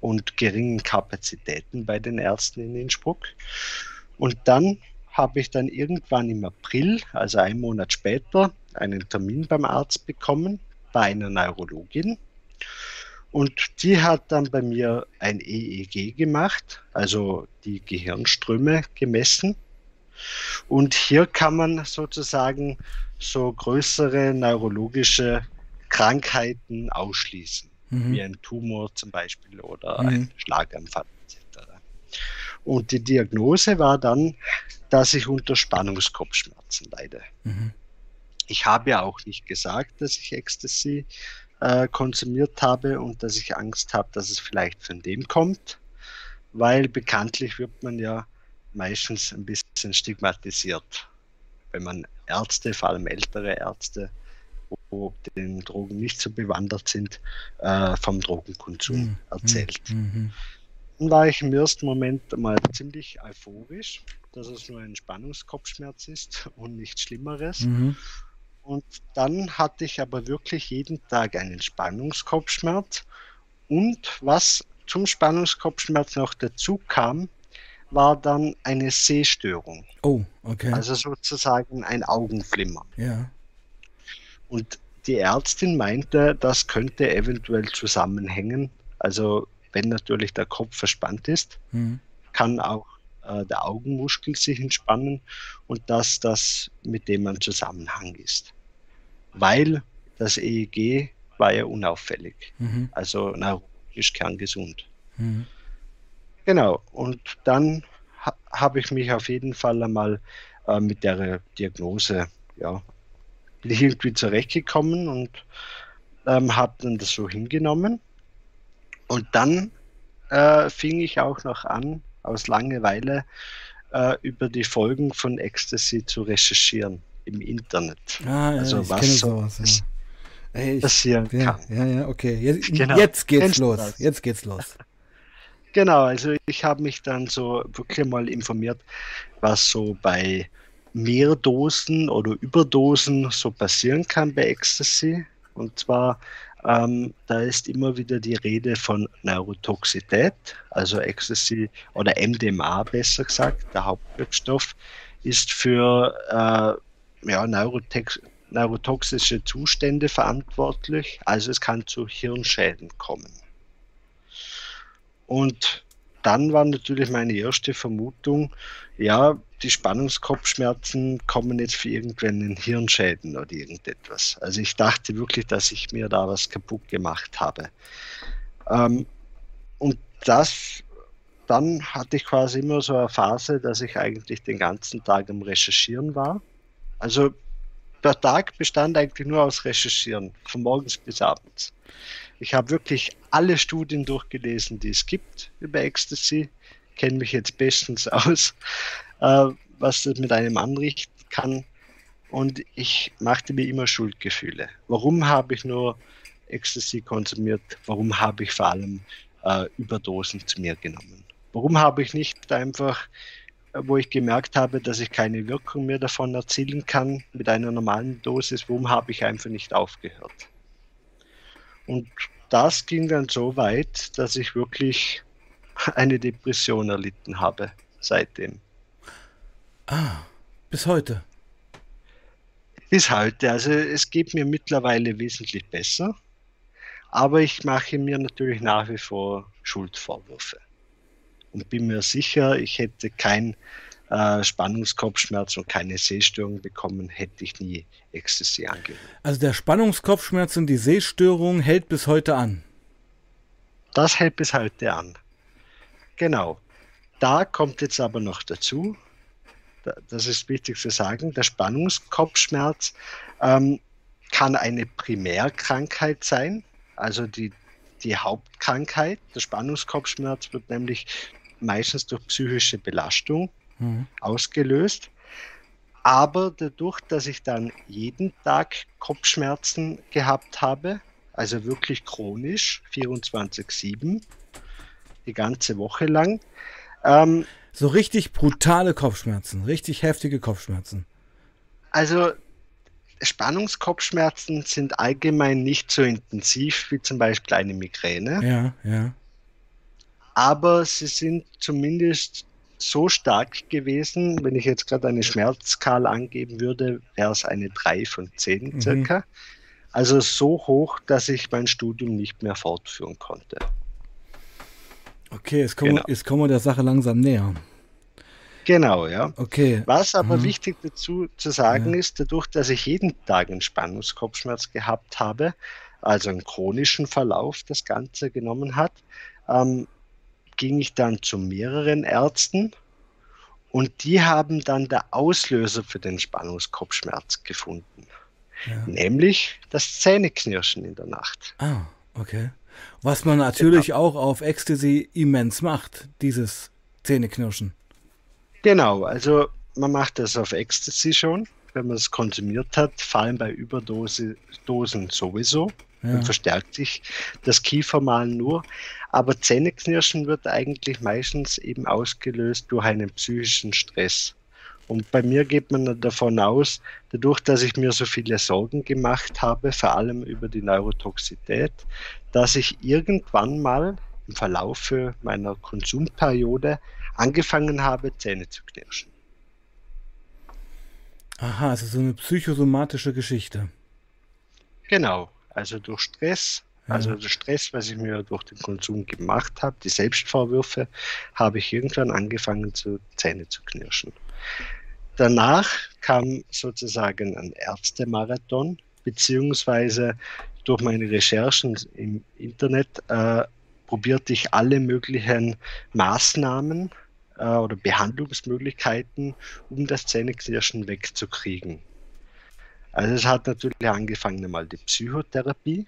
und geringen Kapazitäten bei den Ärzten in Innsbruck. Und dann habe ich dann irgendwann im April, also einen Monat später, einen Termin beim Arzt bekommen, bei einer Neurologin. Und die hat dann bei mir ein EEG gemacht, also die Gehirnströme gemessen. Und hier kann man sozusagen so größere neurologische Krankheiten ausschließen, mhm. wie ein Tumor zum Beispiel oder mhm. ein Schlaganfall etc. Und die Diagnose war dann, dass ich unter Spannungskopfschmerzen leide. Mhm. Ich habe ja auch nicht gesagt, dass ich Ecstasy äh, konsumiert habe und dass ich Angst habe, dass es vielleicht von dem kommt, weil bekanntlich wird man ja meistens ein bisschen stigmatisiert, wenn man Ärzte, vor allem ältere Ärzte, wo den Drogen nicht so bewandert sind, äh, vom Drogenkonsum mhm. erzählt. Mhm. Dann war ich im ersten Moment mal ziemlich euphorisch, dass es nur ein Spannungskopfschmerz ist und nichts Schlimmeres. Mhm. Und dann hatte ich aber wirklich jeden Tag einen Spannungskopfschmerz. Und was zum Spannungskopfschmerz noch dazu kam, war dann eine Sehstörung. Oh, okay. Also sozusagen ein Augenflimmer. Ja. Und die Ärztin meinte, das könnte eventuell zusammenhängen. Also wenn natürlich der Kopf verspannt ist, mhm. kann auch äh, der Augenmuskel sich entspannen und dass das mit dem ein Zusammenhang ist. Weil das EEG war ja unauffällig, mhm. also neurologisch kerngesund. Mhm. Genau, und dann ha habe ich mich auf jeden Fall einmal äh, mit der Diagnose, ja, bin ich irgendwie zurechtgekommen und ähm, habe dann das so hingenommen. Und dann äh, fing ich auch noch an, aus Langeweile äh, über die Folgen von Ecstasy zu recherchieren im Internet. Ah, ja, also was sowas, ja. Ey, passieren ja, kann. Ja, ja, okay. Jetzt, genau. jetzt geht's los. Jetzt geht's los. Genau, also ich habe mich dann so wirklich mal informiert, was so bei Mehrdosen oder Überdosen so passieren kann bei Ecstasy. Und zwar, ähm, da ist immer wieder die Rede von Neurotoxität, also Ecstasy oder MDMA besser gesagt, der Hauptwirkstoff, ist für äh, ja, Neurotex neurotoxische Zustände verantwortlich. Also es kann zu Hirnschäden kommen. Und dann war natürlich meine erste Vermutung, ja, die Spannungskopfschmerzen kommen jetzt für irgendeinen Hirnschäden oder irgendetwas. Also ich dachte wirklich, dass ich mir da was kaputt gemacht habe. Ähm, und das, dann hatte ich quasi immer so eine Phase, dass ich eigentlich den ganzen Tag am Recherchieren war. Also der Tag bestand eigentlich nur aus Recherchieren, von morgens bis abends. Ich habe wirklich alle Studien durchgelesen, die es gibt über Ecstasy, kenne mich jetzt bestens aus, äh, was das mit einem anrichten kann. Und ich machte mir immer Schuldgefühle. Warum habe ich nur Ecstasy konsumiert? Warum habe ich vor allem äh, Überdosen zu mir genommen? Warum habe ich nicht einfach, wo ich gemerkt habe, dass ich keine Wirkung mehr davon erzielen kann mit einer normalen Dosis, warum habe ich einfach nicht aufgehört? Und das ging dann so weit, dass ich wirklich eine Depression erlitten habe seitdem. Ah, bis heute. Bis heute. Also es geht mir mittlerweile wesentlich besser. Aber ich mache mir natürlich nach wie vor Schuldvorwürfe. Und bin mir sicher, ich hätte kein äh, Spannungskopfschmerz und keine Sehstörung bekommen, hätte ich nie Ecstasy angewendet. Also der Spannungskopfschmerz und die Sehstörung hält bis heute an. Das hält bis heute an. Genau. Da kommt jetzt aber noch dazu, das ist wichtig zu sagen, der Spannungskopfschmerz ähm, kann eine Primärkrankheit sein, also die, die Hauptkrankheit. Der Spannungskopfschmerz wird nämlich meistens durch psychische Belastung mhm. ausgelöst. Aber dadurch, dass ich dann jeden Tag Kopfschmerzen gehabt habe, also wirklich chronisch, 24-7, die ganze Woche lang. Ähm, so richtig brutale Kopfschmerzen, richtig heftige Kopfschmerzen. Also Spannungskopfschmerzen sind allgemein nicht so intensiv wie zum Beispiel eine Migräne. Ja, ja. Aber sie sind zumindest so stark gewesen, wenn ich jetzt gerade eine Schmerzskala angeben würde, wäre es eine 3 von 10 mhm. circa. Also so hoch, dass ich mein Studium nicht mehr fortführen konnte. Okay, jetzt kommen, genau. jetzt kommen wir der Sache langsam näher. Genau, ja. Okay. Was aber mhm. wichtig dazu zu sagen ja. ist, dadurch, dass ich jeden Tag einen Spannungskopfschmerz gehabt habe, also einen chronischen Verlauf das Ganze genommen hat, ähm, ging ich dann zu mehreren Ärzten und die haben dann der Auslöser für den Spannungskopfschmerz gefunden. Ja. Nämlich das Zähneknirschen in der Nacht. Ah, okay. Was man natürlich genau. auch auf Ecstasy immens macht, dieses Zähneknirschen. Genau, also man macht das auf Ecstasy schon. wenn man es konsumiert hat, vor allem bei Überdosen sowieso. Ja. Dann verstärkt sich das Kiefermalen nur. Aber Zähneknirschen wird eigentlich meistens eben ausgelöst durch einen psychischen Stress. Und bei mir geht man davon aus, dadurch, dass ich mir so viele Sorgen gemacht habe, vor allem über die Neurotoxität, dass ich irgendwann mal im Verlauf meiner Konsumperiode angefangen habe, Zähne zu knirschen. Aha, also so eine psychosomatische Geschichte. Genau, also durch Stress, ja. also der Stress, was ich mir durch den Konsum gemacht habe, die Selbstvorwürfe, habe ich irgendwann angefangen, zu Zähne zu knirschen. Danach kam sozusagen ein Ärztemarathon, beziehungsweise durch meine Recherchen im Internet äh, probierte ich alle möglichen Maßnahmen äh, oder Behandlungsmöglichkeiten, um das Zähneknirschen wegzukriegen. Also es hat natürlich angefangen einmal die Psychotherapie.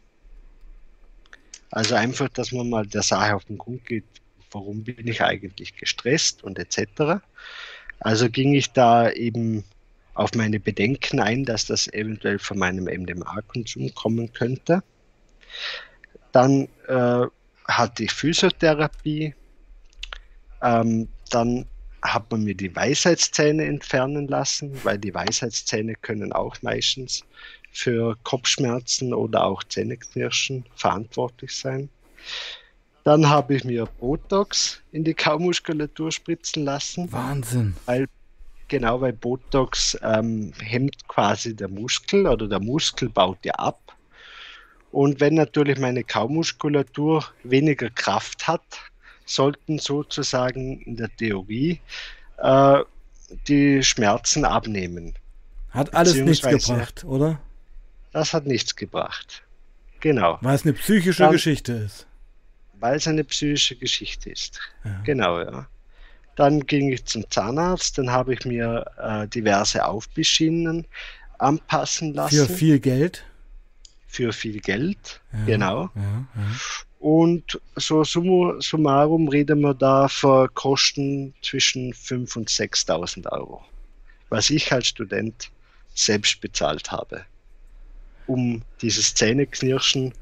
Also einfach, dass man mal der Sache auf den Grund geht, warum bin ich eigentlich gestresst und etc. Also ging ich da eben auf meine Bedenken ein, dass das eventuell von meinem MDMA-Konsum kommen könnte. Dann äh, hatte ich Physiotherapie. Ähm, dann hat man mir die Weisheitszähne entfernen lassen, weil die Weisheitszähne können auch meistens für Kopfschmerzen oder auch Zähneknirschen verantwortlich sein. Dann habe ich mir Botox in die Kaumuskulatur spritzen lassen. Wahnsinn. Weil, genau, weil Botox ähm, hemmt quasi der Muskel oder der Muskel baut ja ab. Und wenn natürlich meine Kaumuskulatur weniger Kraft hat, sollten sozusagen in der Theorie äh, die Schmerzen abnehmen. Hat alles nichts gebracht, oder? Das hat nichts gebracht. Genau. Weil es eine psychische Dann, Geschichte ist weil es eine psychische Geschichte ist. Ja. Genau, ja. Dann ging ich zum Zahnarzt, dann habe ich mir äh, diverse Aufbissschienen anpassen lassen. Für viel Geld? Für viel Geld, ja, genau. Ja, und so summarum reden wir da für Kosten zwischen 5.000 und 6.000 Euro, was ich als Student selbst bezahlt habe, um dieses Zähneknirschen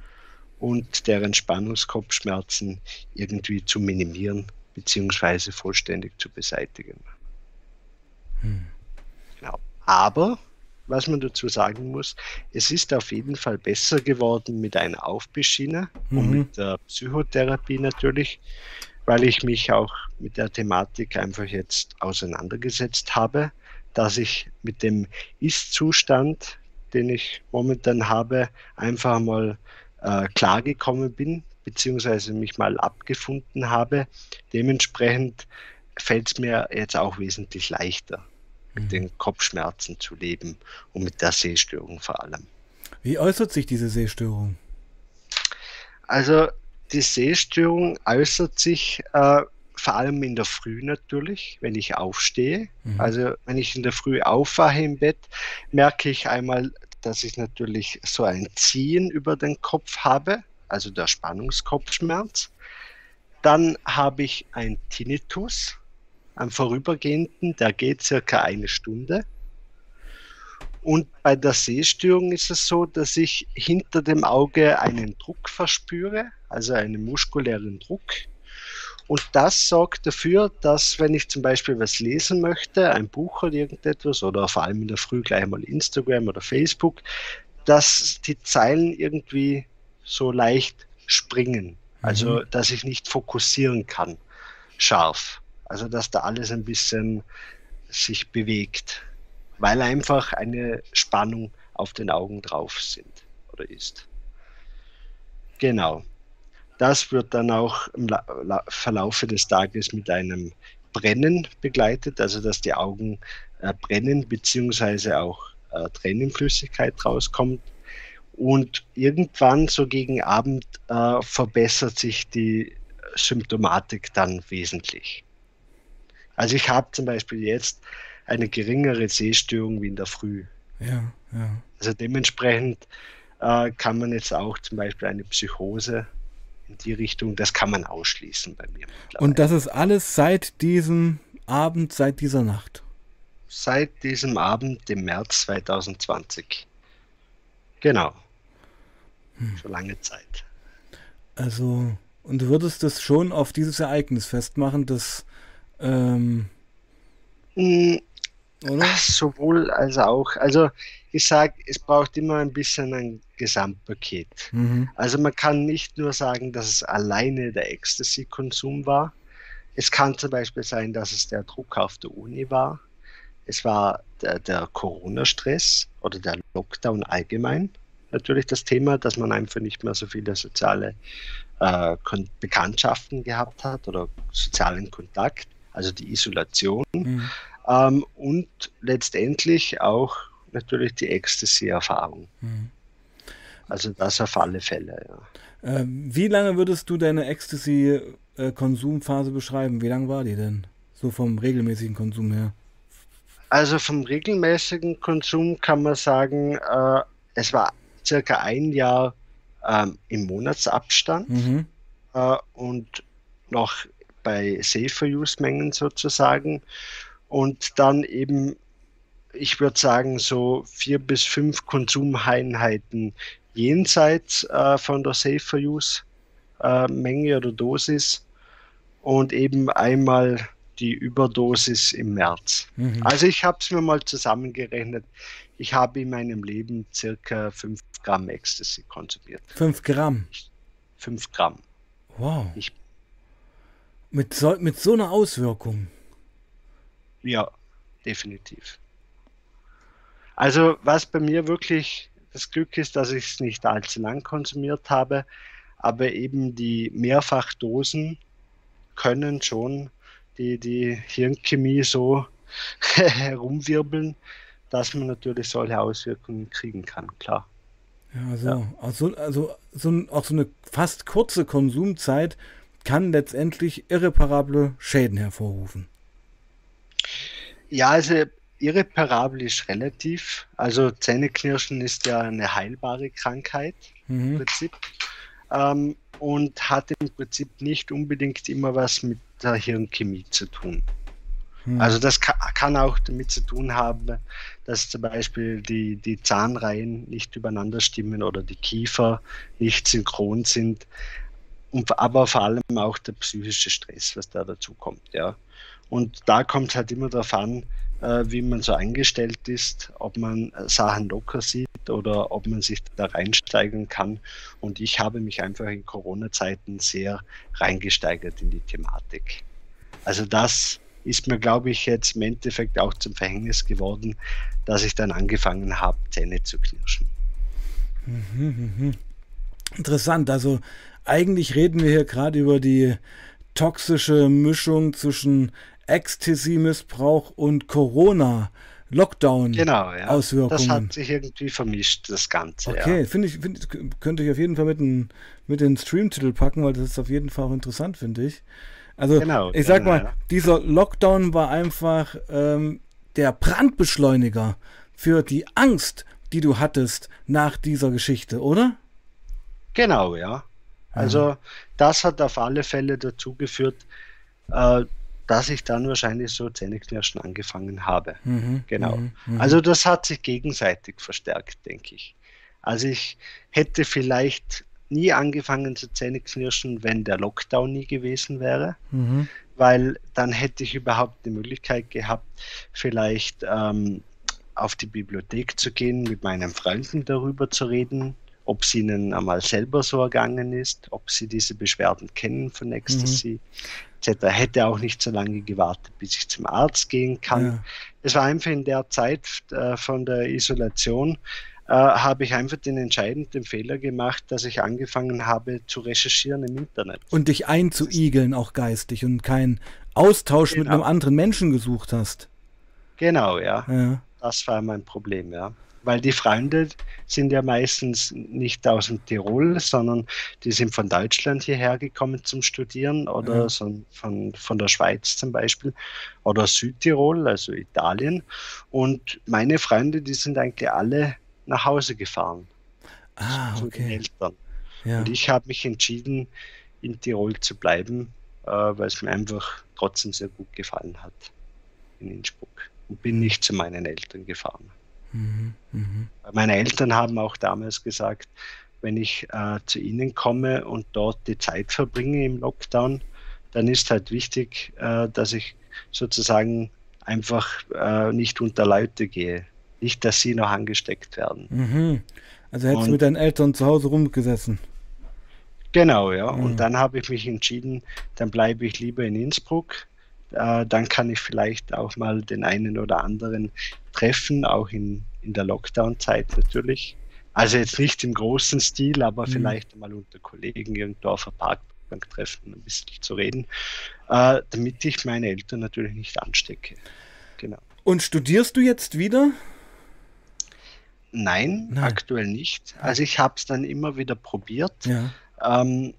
und deren Spannungskopfschmerzen irgendwie zu minimieren bzw. vollständig zu beseitigen. Hm. Genau. Aber was man dazu sagen muss, es ist auf jeden Fall besser geworden mit einer Aufbeschiene mhm. und mit der Psychotherapie natürlich, weil ich mich auch mit der Thematik einfach jetzt auseinandergesetzt habe, dass ich mit dem Ist-Zustand, den ich momentan habe, einfach mal äh, klargekommen bin, beziehungsweise mich mal abgefunden habe. Dementsprechend fällt es mir jetzt auch wesentlich leichter, mit den Kopfschmerzen zu leben und mit der Sehstörung vor allem. Wie äußert sich diese Sehstörung? Also die Sehstörung äußert sich äh, vor allem in der Früh natürlich, wenn ich aufstehe. Mhm. Also wenn ich in der Früh aufwache im Bett, merke ich einmal dass ich natürlich so ein Ziehen über den Kopf habe, also der Spannungskopfschmerz. Dann habe ich ein Tinnitus, einen vorübergehenden, der geht circa eine Stunde. Und bei der Sehstörung ist es so, dass ich hinter dem Auge einen Druck verspüre, also einen muskulären Druck. Und das sorgt dafür, dass wenn ich zum Beispiel was lesen möchte, ein Buch oder irgendetwas, oder vor allem in der Früh gleich mal Instagram oder Facebook, dass die Zeilen irgendwie so leicht springen. Also, mhm. dass ich nicht fokussieren kann, scharf. Also, dass da alles ein bisschen sich bewegt, weil einfach eine Spannung auf den Augen drauf sind oder ist. Genau. Das wird dann auch im Verlaufe des Tages mit einem Brennen begleitet, also dass die Augen äh, brennen beziehungsweise auch äh, Tränenflüssigkeit rauskommt. Und irgendwann so gegen Abend äh, verbessert sich die Symptomatik dann wesentlich. Also ich habe zum Beispiel jetzt eine geringere Sehstörung wie in der Früh. Ja, ja. Also dementsprechend äh, kann man jetzt auch zum Beispiel eine Psychose in die Richtung, das kann man ausschließen bei mir. Und das ist alles seit diesem Abend, seit dieser Nacht? seit diesem Abend, dem März 2020. Genau. Hm. Schon lange Zeit. Also, und du würdest das schon auf dieses Ereignis festmachen, dass. Ähm, hm, oder? Sowohl als auch. Also, ich sage, es braucht immer ein bisschen ein Gesamtpaket. Mhm. Also, man kann nicht nur sagen, dass es alleine der Ecstasy-Konsum war. Es kann zum Beispiel sein, dass es der Druck auf der Uni war. Es war der, der Corona-Stress oder der Lockdown allgemein natürlich das Thema, dass man einfach nicht mehr so viele soziale äh, Bekanntschaften gehabt hat oder sozialen Kontakt, also die Isolation. Mhm. Ähm, und letztendlich auch natürlich die Ecstasy-Erfahrung. Mhm. Also das auf alle Fälle, ja. Äh, wie lange würdest du deine Ecstasy-Konsumphase beschreiben? Wie lange war die denn? So vom regelmäßigen Konsum her? Also vom regelmäßigen Konsum kann man sagen, äh, es war circa ein Jahr ähm, im Monatsabstand mhm. äh, und noch bei Safer-Use-Mengen sozusagen. Und dann eben, ich würde sagen, so vier bis fünf Konsumeinheiten jenseits äh, von der Safer-Use-Menge oder Dosis und eben einmal die Überdosis im März. Mhm. Also ich habe es mir mal zusammengerechnet. Ich habe in meinem Leben circa 5 Gramm Ecstasy konsumiert. 5 Gramm? 5 Gramm. Wow. Ich, mit, so, mit so einer Auswirkung? Ja, definitiv. Also was bei mir wirklich das Glück ist, dass ich es nicht allzu lang konsumiert habe, aber eben die Mehrfachdosen können schon die, die Hirnchemie so herumwirbeln, dass man natürlich solche Auswirkungen kriegen kann, klar. Ja, so. Ja. Also, also so, auch so eine fast kurze Konsumzeit kann letztendlich irreparable Schäden hervorrufen. Ja, also irreparabel ist relativ. Also Zähneknirschen ist ja eine heilbare Krankheit mhm. im Prinzip ähm, und hat im Prinzip nicht unbedingt immer was mit der Hirnchemie zu tun. Hm. Also das kann, auch damit zu tun haben, dass zum Beispiel die, die Zahnreihen nicht übereinander stimmen oder die Kiefer nicht synchron sind. Und, aber vor allem auch der psychische Stress, was da dazu kommt. Ja. Und da kommt es halt immer darauf an, äh, wie man so eingestellt ist, ob man Sachen locker sieht oder ob man sich da reinsteigern kann. Und ich habe mich einfach in Corona-Zeiten sehr reingesteigert in die Thematik. Also das ist mir, glaube ich, jetzt im Endeffekt auch zum Verhängnis geworden, dass ich dann angefangen habe, Zähne zu knirschen. Mhm, mh. Interessant. Also eigentlich reden wir hier gerade über die toxische Mischung zwischen Ecstasy-Missbrauch und Corona. Lockdown genau, ja. Das hat sich irgendwie vermischt, das Ganze. Okay, ja. finde ich, find, könnte ich auf jeden Fall mit, ein, mit den Streamtitel packen, weil das ist auf jeden Fall auch interessant, finde ich. Also genau, ich sag genau, mal, ja. dieser Lockdown war einfach ähm, der Brandbeschleuniger für die Angst, die du hattest nach dieser Geschichte, oder? Genau, ja. Also das hat auf alle Fälle dazu geführt, äh, dass ich dann wahrscheinlich so Zähneknirschen angefangen habe. Mhm, genau. Mhm, mhm, also das hat sich gegenseitig verstärkt, denke ich. Also ich hätte vielleicht nie angefangen zu Zähneknirschen, wenn der Lockdown nie gewesen wäre, mhm. weil dann hätte ich überhaupt die Möglichkeit gehabt, vielleicht ähm, auf die Bibliothek zu gehen, mit meinen Freunden darüber zu reden, ob es ihnen einmal selber so ergangen ist, ob sie diese Beschwerden kennen von Ecstasy, mhm. etc. Hätte auch nicht so lange gewartet, bis ich zum Arzt gehen kann. Ja. Es war einfach in der Zeit äh, von der Isolation äh, habe ich einfach den entscheidenden Fehler gemacht, dass ich angefangen habe zu recherchieren im Internet. Und dich einzuigeln auch geistig und keinen Austausch genau. mit einem anderen Menschen gesucht hast. Genau, ja. ja. Das war mein Problem, ja. Weil die Freunde sind ja meistens nicht aus dem Tirol, sondern die sind von Deutschland hierher gekommen zum Studieren oder ja. so von, von der Schweiz zum Beispiel oder Südtirol, also Italien. Und meine Freunde, die sind eigentlich alle nach Hause gefahren. Ah, zu okay. den Eltern. Ja. Und ich habe mich entschieden, in Tirol zu bleiben, äh, weil es mir einfach trotzdem sehr gut gefallen hat in Innsbruck. und bin nicht zu meinen Eltern gefahren. Mhm. Mhm. Meine Eltern haben auch damals gesagt, wenn ich äh, zu ihnen komme und dort die Zeit verbringe im Lockdown, dann ist halt wichtig, äh, dass ich sozusagen einfach äh, nicht unter Leute gehe. Nicht, dass sie noch angesteckt werden. Mhm. Also hättest du mit deinen Eltern zu Hause rumgesessen. Genau, ja. Mhm. Und dann habe ich mich entschieden, dann bleibe ich lieber in Innsbruck. Äh, dann kann ich vielleicht auch mal den einen oder anderen treffen, auch in, in der Lockdown-Zeit natürlich. Also jetzt nicht im großen Stil, aber mhm. vielleicht mal unter Kollegen irgendwo auf der Parkbank treffen, ein bisschen zu reden, äh, damit ich meine Eltern natürlich nicht anstecke. Genau. Und studierst du jetzt wieder? Nein, Nein. aktuell nicht. Also ich habe es dann immer wieder probiert. Ja. Ähm,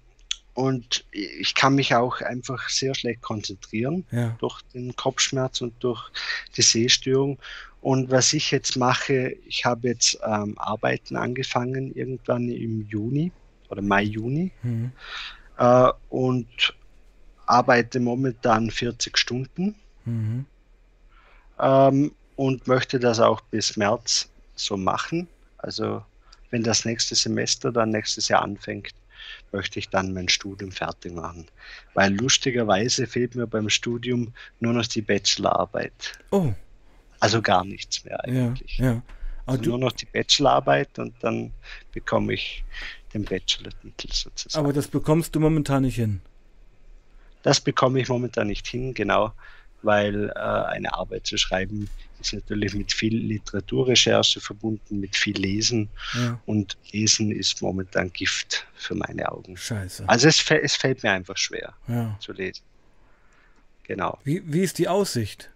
und ich kann mich auch einfach sehr schlecht konzentrieren ja. durch den Kopfschmerz und durch die Sehstörung. Und was ich jetzt mache, ich habe jetzt ähm, Arbeiten angefangen, irgendwann im Juni oder Mai, Juni. Mhm. Äh, und arbeite momentan 40 Stunden. Mhm. Ähm, und möchte das auch bis März so machen. Also wenn das nächste Semester dann nächstes Jahr anfängt, möchte ich dann mein Studium fertig machen. Weil lustigerweise fehlt mir beim Studium nur noch die Bachelorarbeit. Oh. Also gar nichts mehr eigentlich. Ja, ja. Also nur noch die Bachelorarbeit und dann bekomme ich den Bachelor-Titel sozusagen. Aber das bekommst du momentan nicht hin. Das bekomme ich momentan nicht hin, genau, weil äh, eine Arbeit zu schreiben ist natürlich mit viel Literaturrecherche verbunden, mit viel Lesen. Ja. Und Lesen ist momentan Gift für meine Augen. Scheiße. Also es, es fällt mir einfach schwer ja. zu lesen. Genau. Wie, wie ist die Aussicht?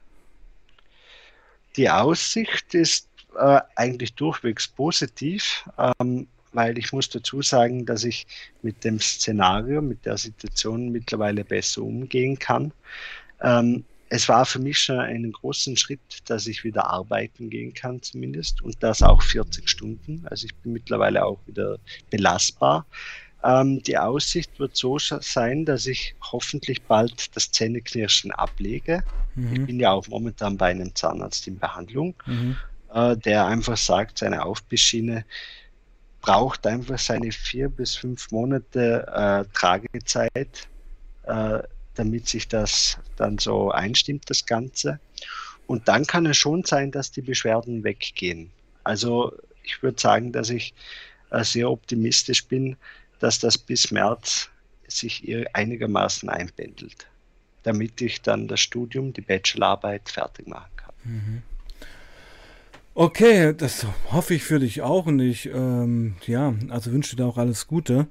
Die Aussicht ist äh, eigentlich durchwegs positiv, ähm, weil ich muss dazu sagen, dass ich mit dem Szenario, mit der Situation mittlerweile besser umgehen kann. Ähm, es war für mich schon einen großen Schritt, dass ich wieder arbeiten gehen kann zumindest und das auch 40 Stunden. Also ich bin mittlerweile auch wieder belastbar. Ähm, die Aussicht wird so sein, dass ich hoffentlich bald das Zähneknirschen ablege. Mhm. Ich bin ja auch momentan bei einem Zahnarzt in Behandlung, mhm. äh, der einfach sagt, seine Aufbissschiene braucht einfach seine vier bis fünf Monate äh, Tragezeit. Äh, damit sich das dann so einstimmt, das Ganze. Und dann kann es schon sein, dass die Beschwerden weggehen. Also ich würde sagen, dass ich äh, sehr optimistisch bin, dass das bis März sich einigermaßen einpendelt, damit ich dann das Studium, die Bachelorarbeit fertig machen kann. Mhm. Okay, das hoffe ich für dich auch und ich, ähm, ja, also wünsche dir auch alles Gute.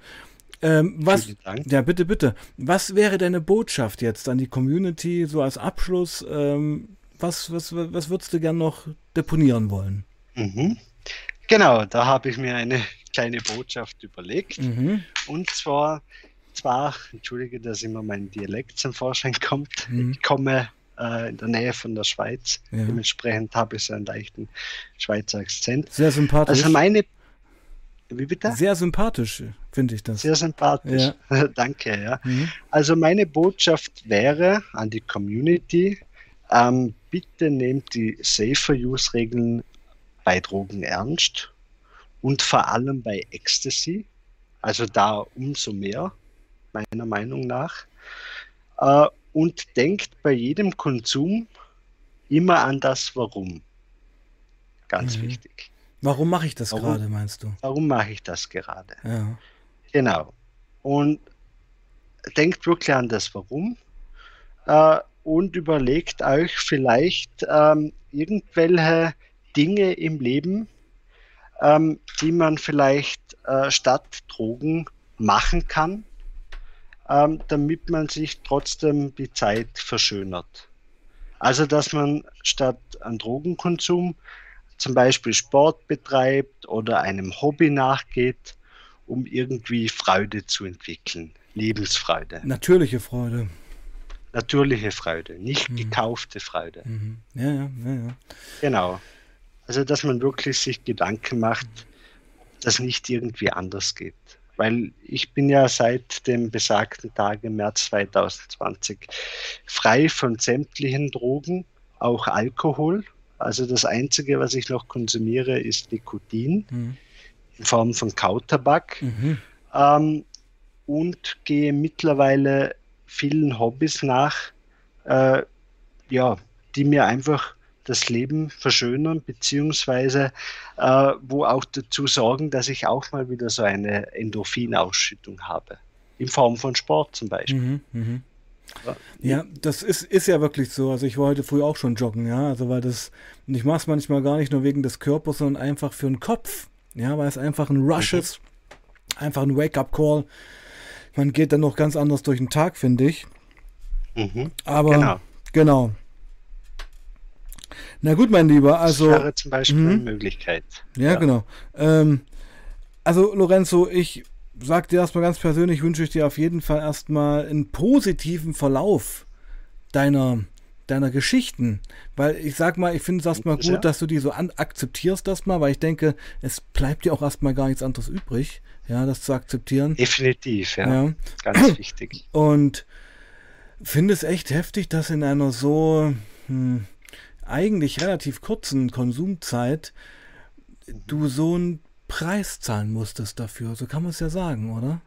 Ähm, was, ja, bitte, bitte. Was wäre deine Botschaft jetzt an die Community, so als Abschluss? Ähm, was, was, was würdest du gern noch deponieren wollen? Mhm. Genau, da habe ich mir eine kleine Botschaft überlegt. Mhm. Und zwar, zwar, entschuldige, dass immer mein Dialekt zum Vorschein kommt. Mhm. Ich komme äh, in der Nähe von der Schweiz. Ja. Dementsprechend habe ich so einen leichten Schweizer Akzent. Sehr sympathisch. Also meine wie bitte? Sehr sympathisch, finde ich das. Sehr sympathisch. Ja. Danke, ja. Mhm. Also meine Botschaft wäre an die Community, ähm, bitte nehmt die Safer-Use-Regeln bei Drogen ernst und vor allem bei Ecstasy. Also da umso mehr, meiner Meinung nach. Äh, und denkt bei jedem Konsum immer an das Warum. Ganz mhm. wichtig. Warum mache ich das gerade, meinst du? Warum mache ich das gerade? Ja. Genau. Und denkt wirklich an das Warum äh, und überlegt euch vielleicht ähm, irgendwelche Dinge im Leben, ähm, die man vielleicht äh, statt Drogen machen kann, ähm, damit man sich trotzdem die Zeit verschönert. Also, dass man statt an Drogenkonsum zum Beispiel Sport betreibt oder einem Hobby nachgeht, um irgendwie Freude zu entwickeln, Lebensfreude. Natürliche Freude. Natürliche Freude, nicht mhm. gekaufte Freude. Mhm. Ja, ja, ja, ja. Genau. Also, dass man wirklich sich Gedanken macht, dass nicht irgendwie anders geht. Weil ich bin ja seit dem besagten Tag im März 2020 frei von sämtlichen Drogen, auch Alkohol Also das Einzige, was ich noch konsumiere, ist Nikotin mhm. in Form von Kautabak mhm. ähm, und gehe mittlerweile vielen Hobbys nach, äh, ja, die mir einfach das Leben verschönern, beziehungsweise äh, wo auch dazu sorgen, dass ich auch mal wieder so eine Endorphinausschüttung habe. In Form von Sport zum Beispiel. Mhm, mh. Ja, das ist, ist ja wirklich so. Also ich war heute früh auch schon joggen, ja. Also weil das, und ich mache es manchmal gar nicht nur wegen des Körpers, sondern einfach für den Kopf. Ja, weil es einfach ein Rush mhm. ist. Einfach ein Wake-up-Call. Man geht dann noch ganz anders durch den Tag, finde ich. Mhm. Aber genau. genau. Na gut, mein Lieber, also. Das wäre zum Beispiel eine Möglichkeit. Ja, ja. genau. Ähm, also, Lorenzo, ich sag dir erstmal ganz persönlich, wünsche ich dir auf jeden Fall erstmal einen positiven Verlauf deiner, deiner Geschichten. Weil ich sag mal, ich finde es erstmal gut, ja. dass du die so an akzeptierst erstmal, weil ich denke, es bleibt dir auch erstmal gar nichts anderes übrig, ja, das zu akzeptieren. Definitiv, ja. ja. Ganz wichtig. Und finde es echt heftig, dass in einer so hm, eigentlich relativ kurzen Konsumzeit du so ein Preis zahlen musstest dafür. So kann man es ja sagen, oder?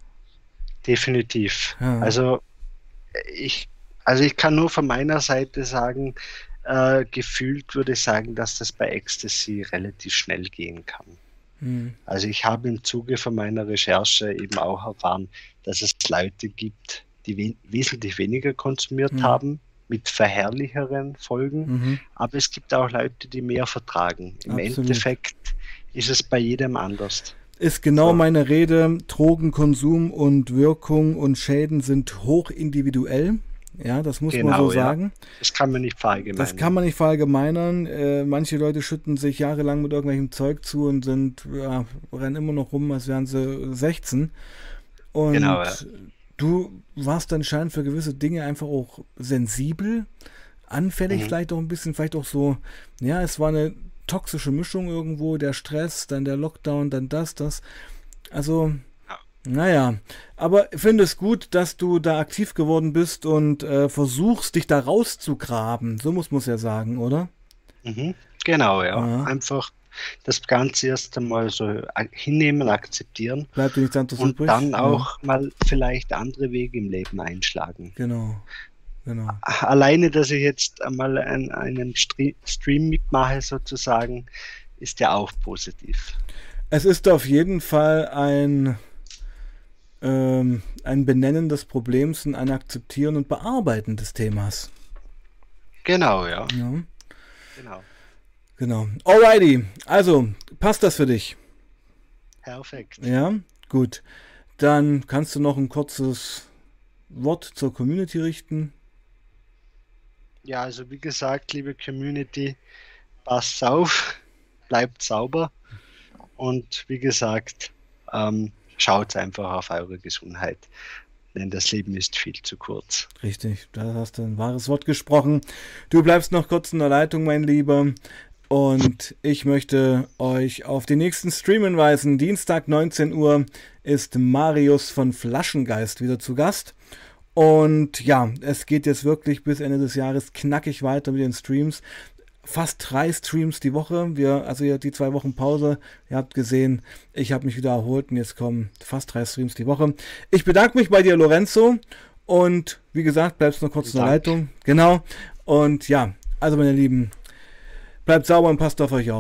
Definitiv. Ja. Also ich, also ich kann nur von meiner Seite sagen, äh, gefühlt würde ich sagen, dass das bei Ecstasy relativ schnell gehen kann. Hm. Also ich habe im Zuge von meiner Recherche eben auch erfahren, dass es Leute gibt, die we wesentlich weniger konsumiert hm. haben, mit verherrlicheren Folgen, mhm. aber es gibt auch Leute, die mehr vertragen. Im Absolut. Endeffekt ist es bei jedem anders. Ist genau so. meine Rede. Drogenkonsum und Wirkung und Schäden sind hoch individuell. Ja, das muss genau, man so sagen. Das kann man nicht verallgemeinern. Das kann man nicht verallgemeinern. Äh, manche Leute schütten sich jahrelang mit irgendwelchem Zeug zu und sind, ja, rennen immer noch rum, als wären sie 16. Und genau, ja. du warst anscheinend für gewisse Dinge einfach auch sensibel, anfällig, mhm. vielleicht auch ein bisschen, vielleicht auch so, ja, es war eine toxische Mischung irgendwo, der Stress, dann der Lockdown, dann das, das. Also, ja. naja. Aber ich finde es gut, dass du da aktiv geworden bist und äh, versuchst, dich da rauszugraben. So muss man es ja sagen, oder? Mhm. Genau, ja. ja. Einfach das Ganze erst einmal so hinnehmen, akzeptieren. Bleibt dir nichts anderes und übrig. dann auch ja. mal vielleicht andere Wege im Leben einschlagen. Genau. Genau. Alleine, dass ich jetzt einmal einen, einen Stream mitmache, sozusagen, ist ja auch positiv. Es ist auf jeden Fall ein, ähm, ein Benennen des Problems und ein Akzeptieren und Bearbeiten des Themas. Genau, ja. ja. Genau. Genau. Alrighty. Also, passt das für dich? Perfekt. Ja, gut. Dann kannst du noch ein kurzes Wort zur Community richten. Ja, also wie gesagt, liebe Community, passt auf, bleibt sauber und wie gesagt, ähm, schaut einfach auf eure Gesundheit, denn das Leben ist viel zu kurz. Richtig, da hast du ein wahres Wort gesprochen. Du bleibst noch kurz in der Leitung, mein Lieber. Und ich möchte euch auf den nächsten Stream hinweisen. Dienstag 19 Uhr ist Marius von Flaschengeist wieder zu Gast. Und ja, es geht jetzt wirklich bis Ende des Jahres knackig weiter mit den Streams. Fast drei Streams die Woche. Wir, also die zwei Wochen Pause. Ihr habt gesehen, ich habe mich wieder erholt und jetzt kommen fast drei Streams die Woche. Ich bedanke mich bei dir, Lorenzo. Und wie gesagt, bleibst noch kurz in der Leitung. Genau. Und ja, also meine Lieben, bleibt sauber und passt auf euch auf.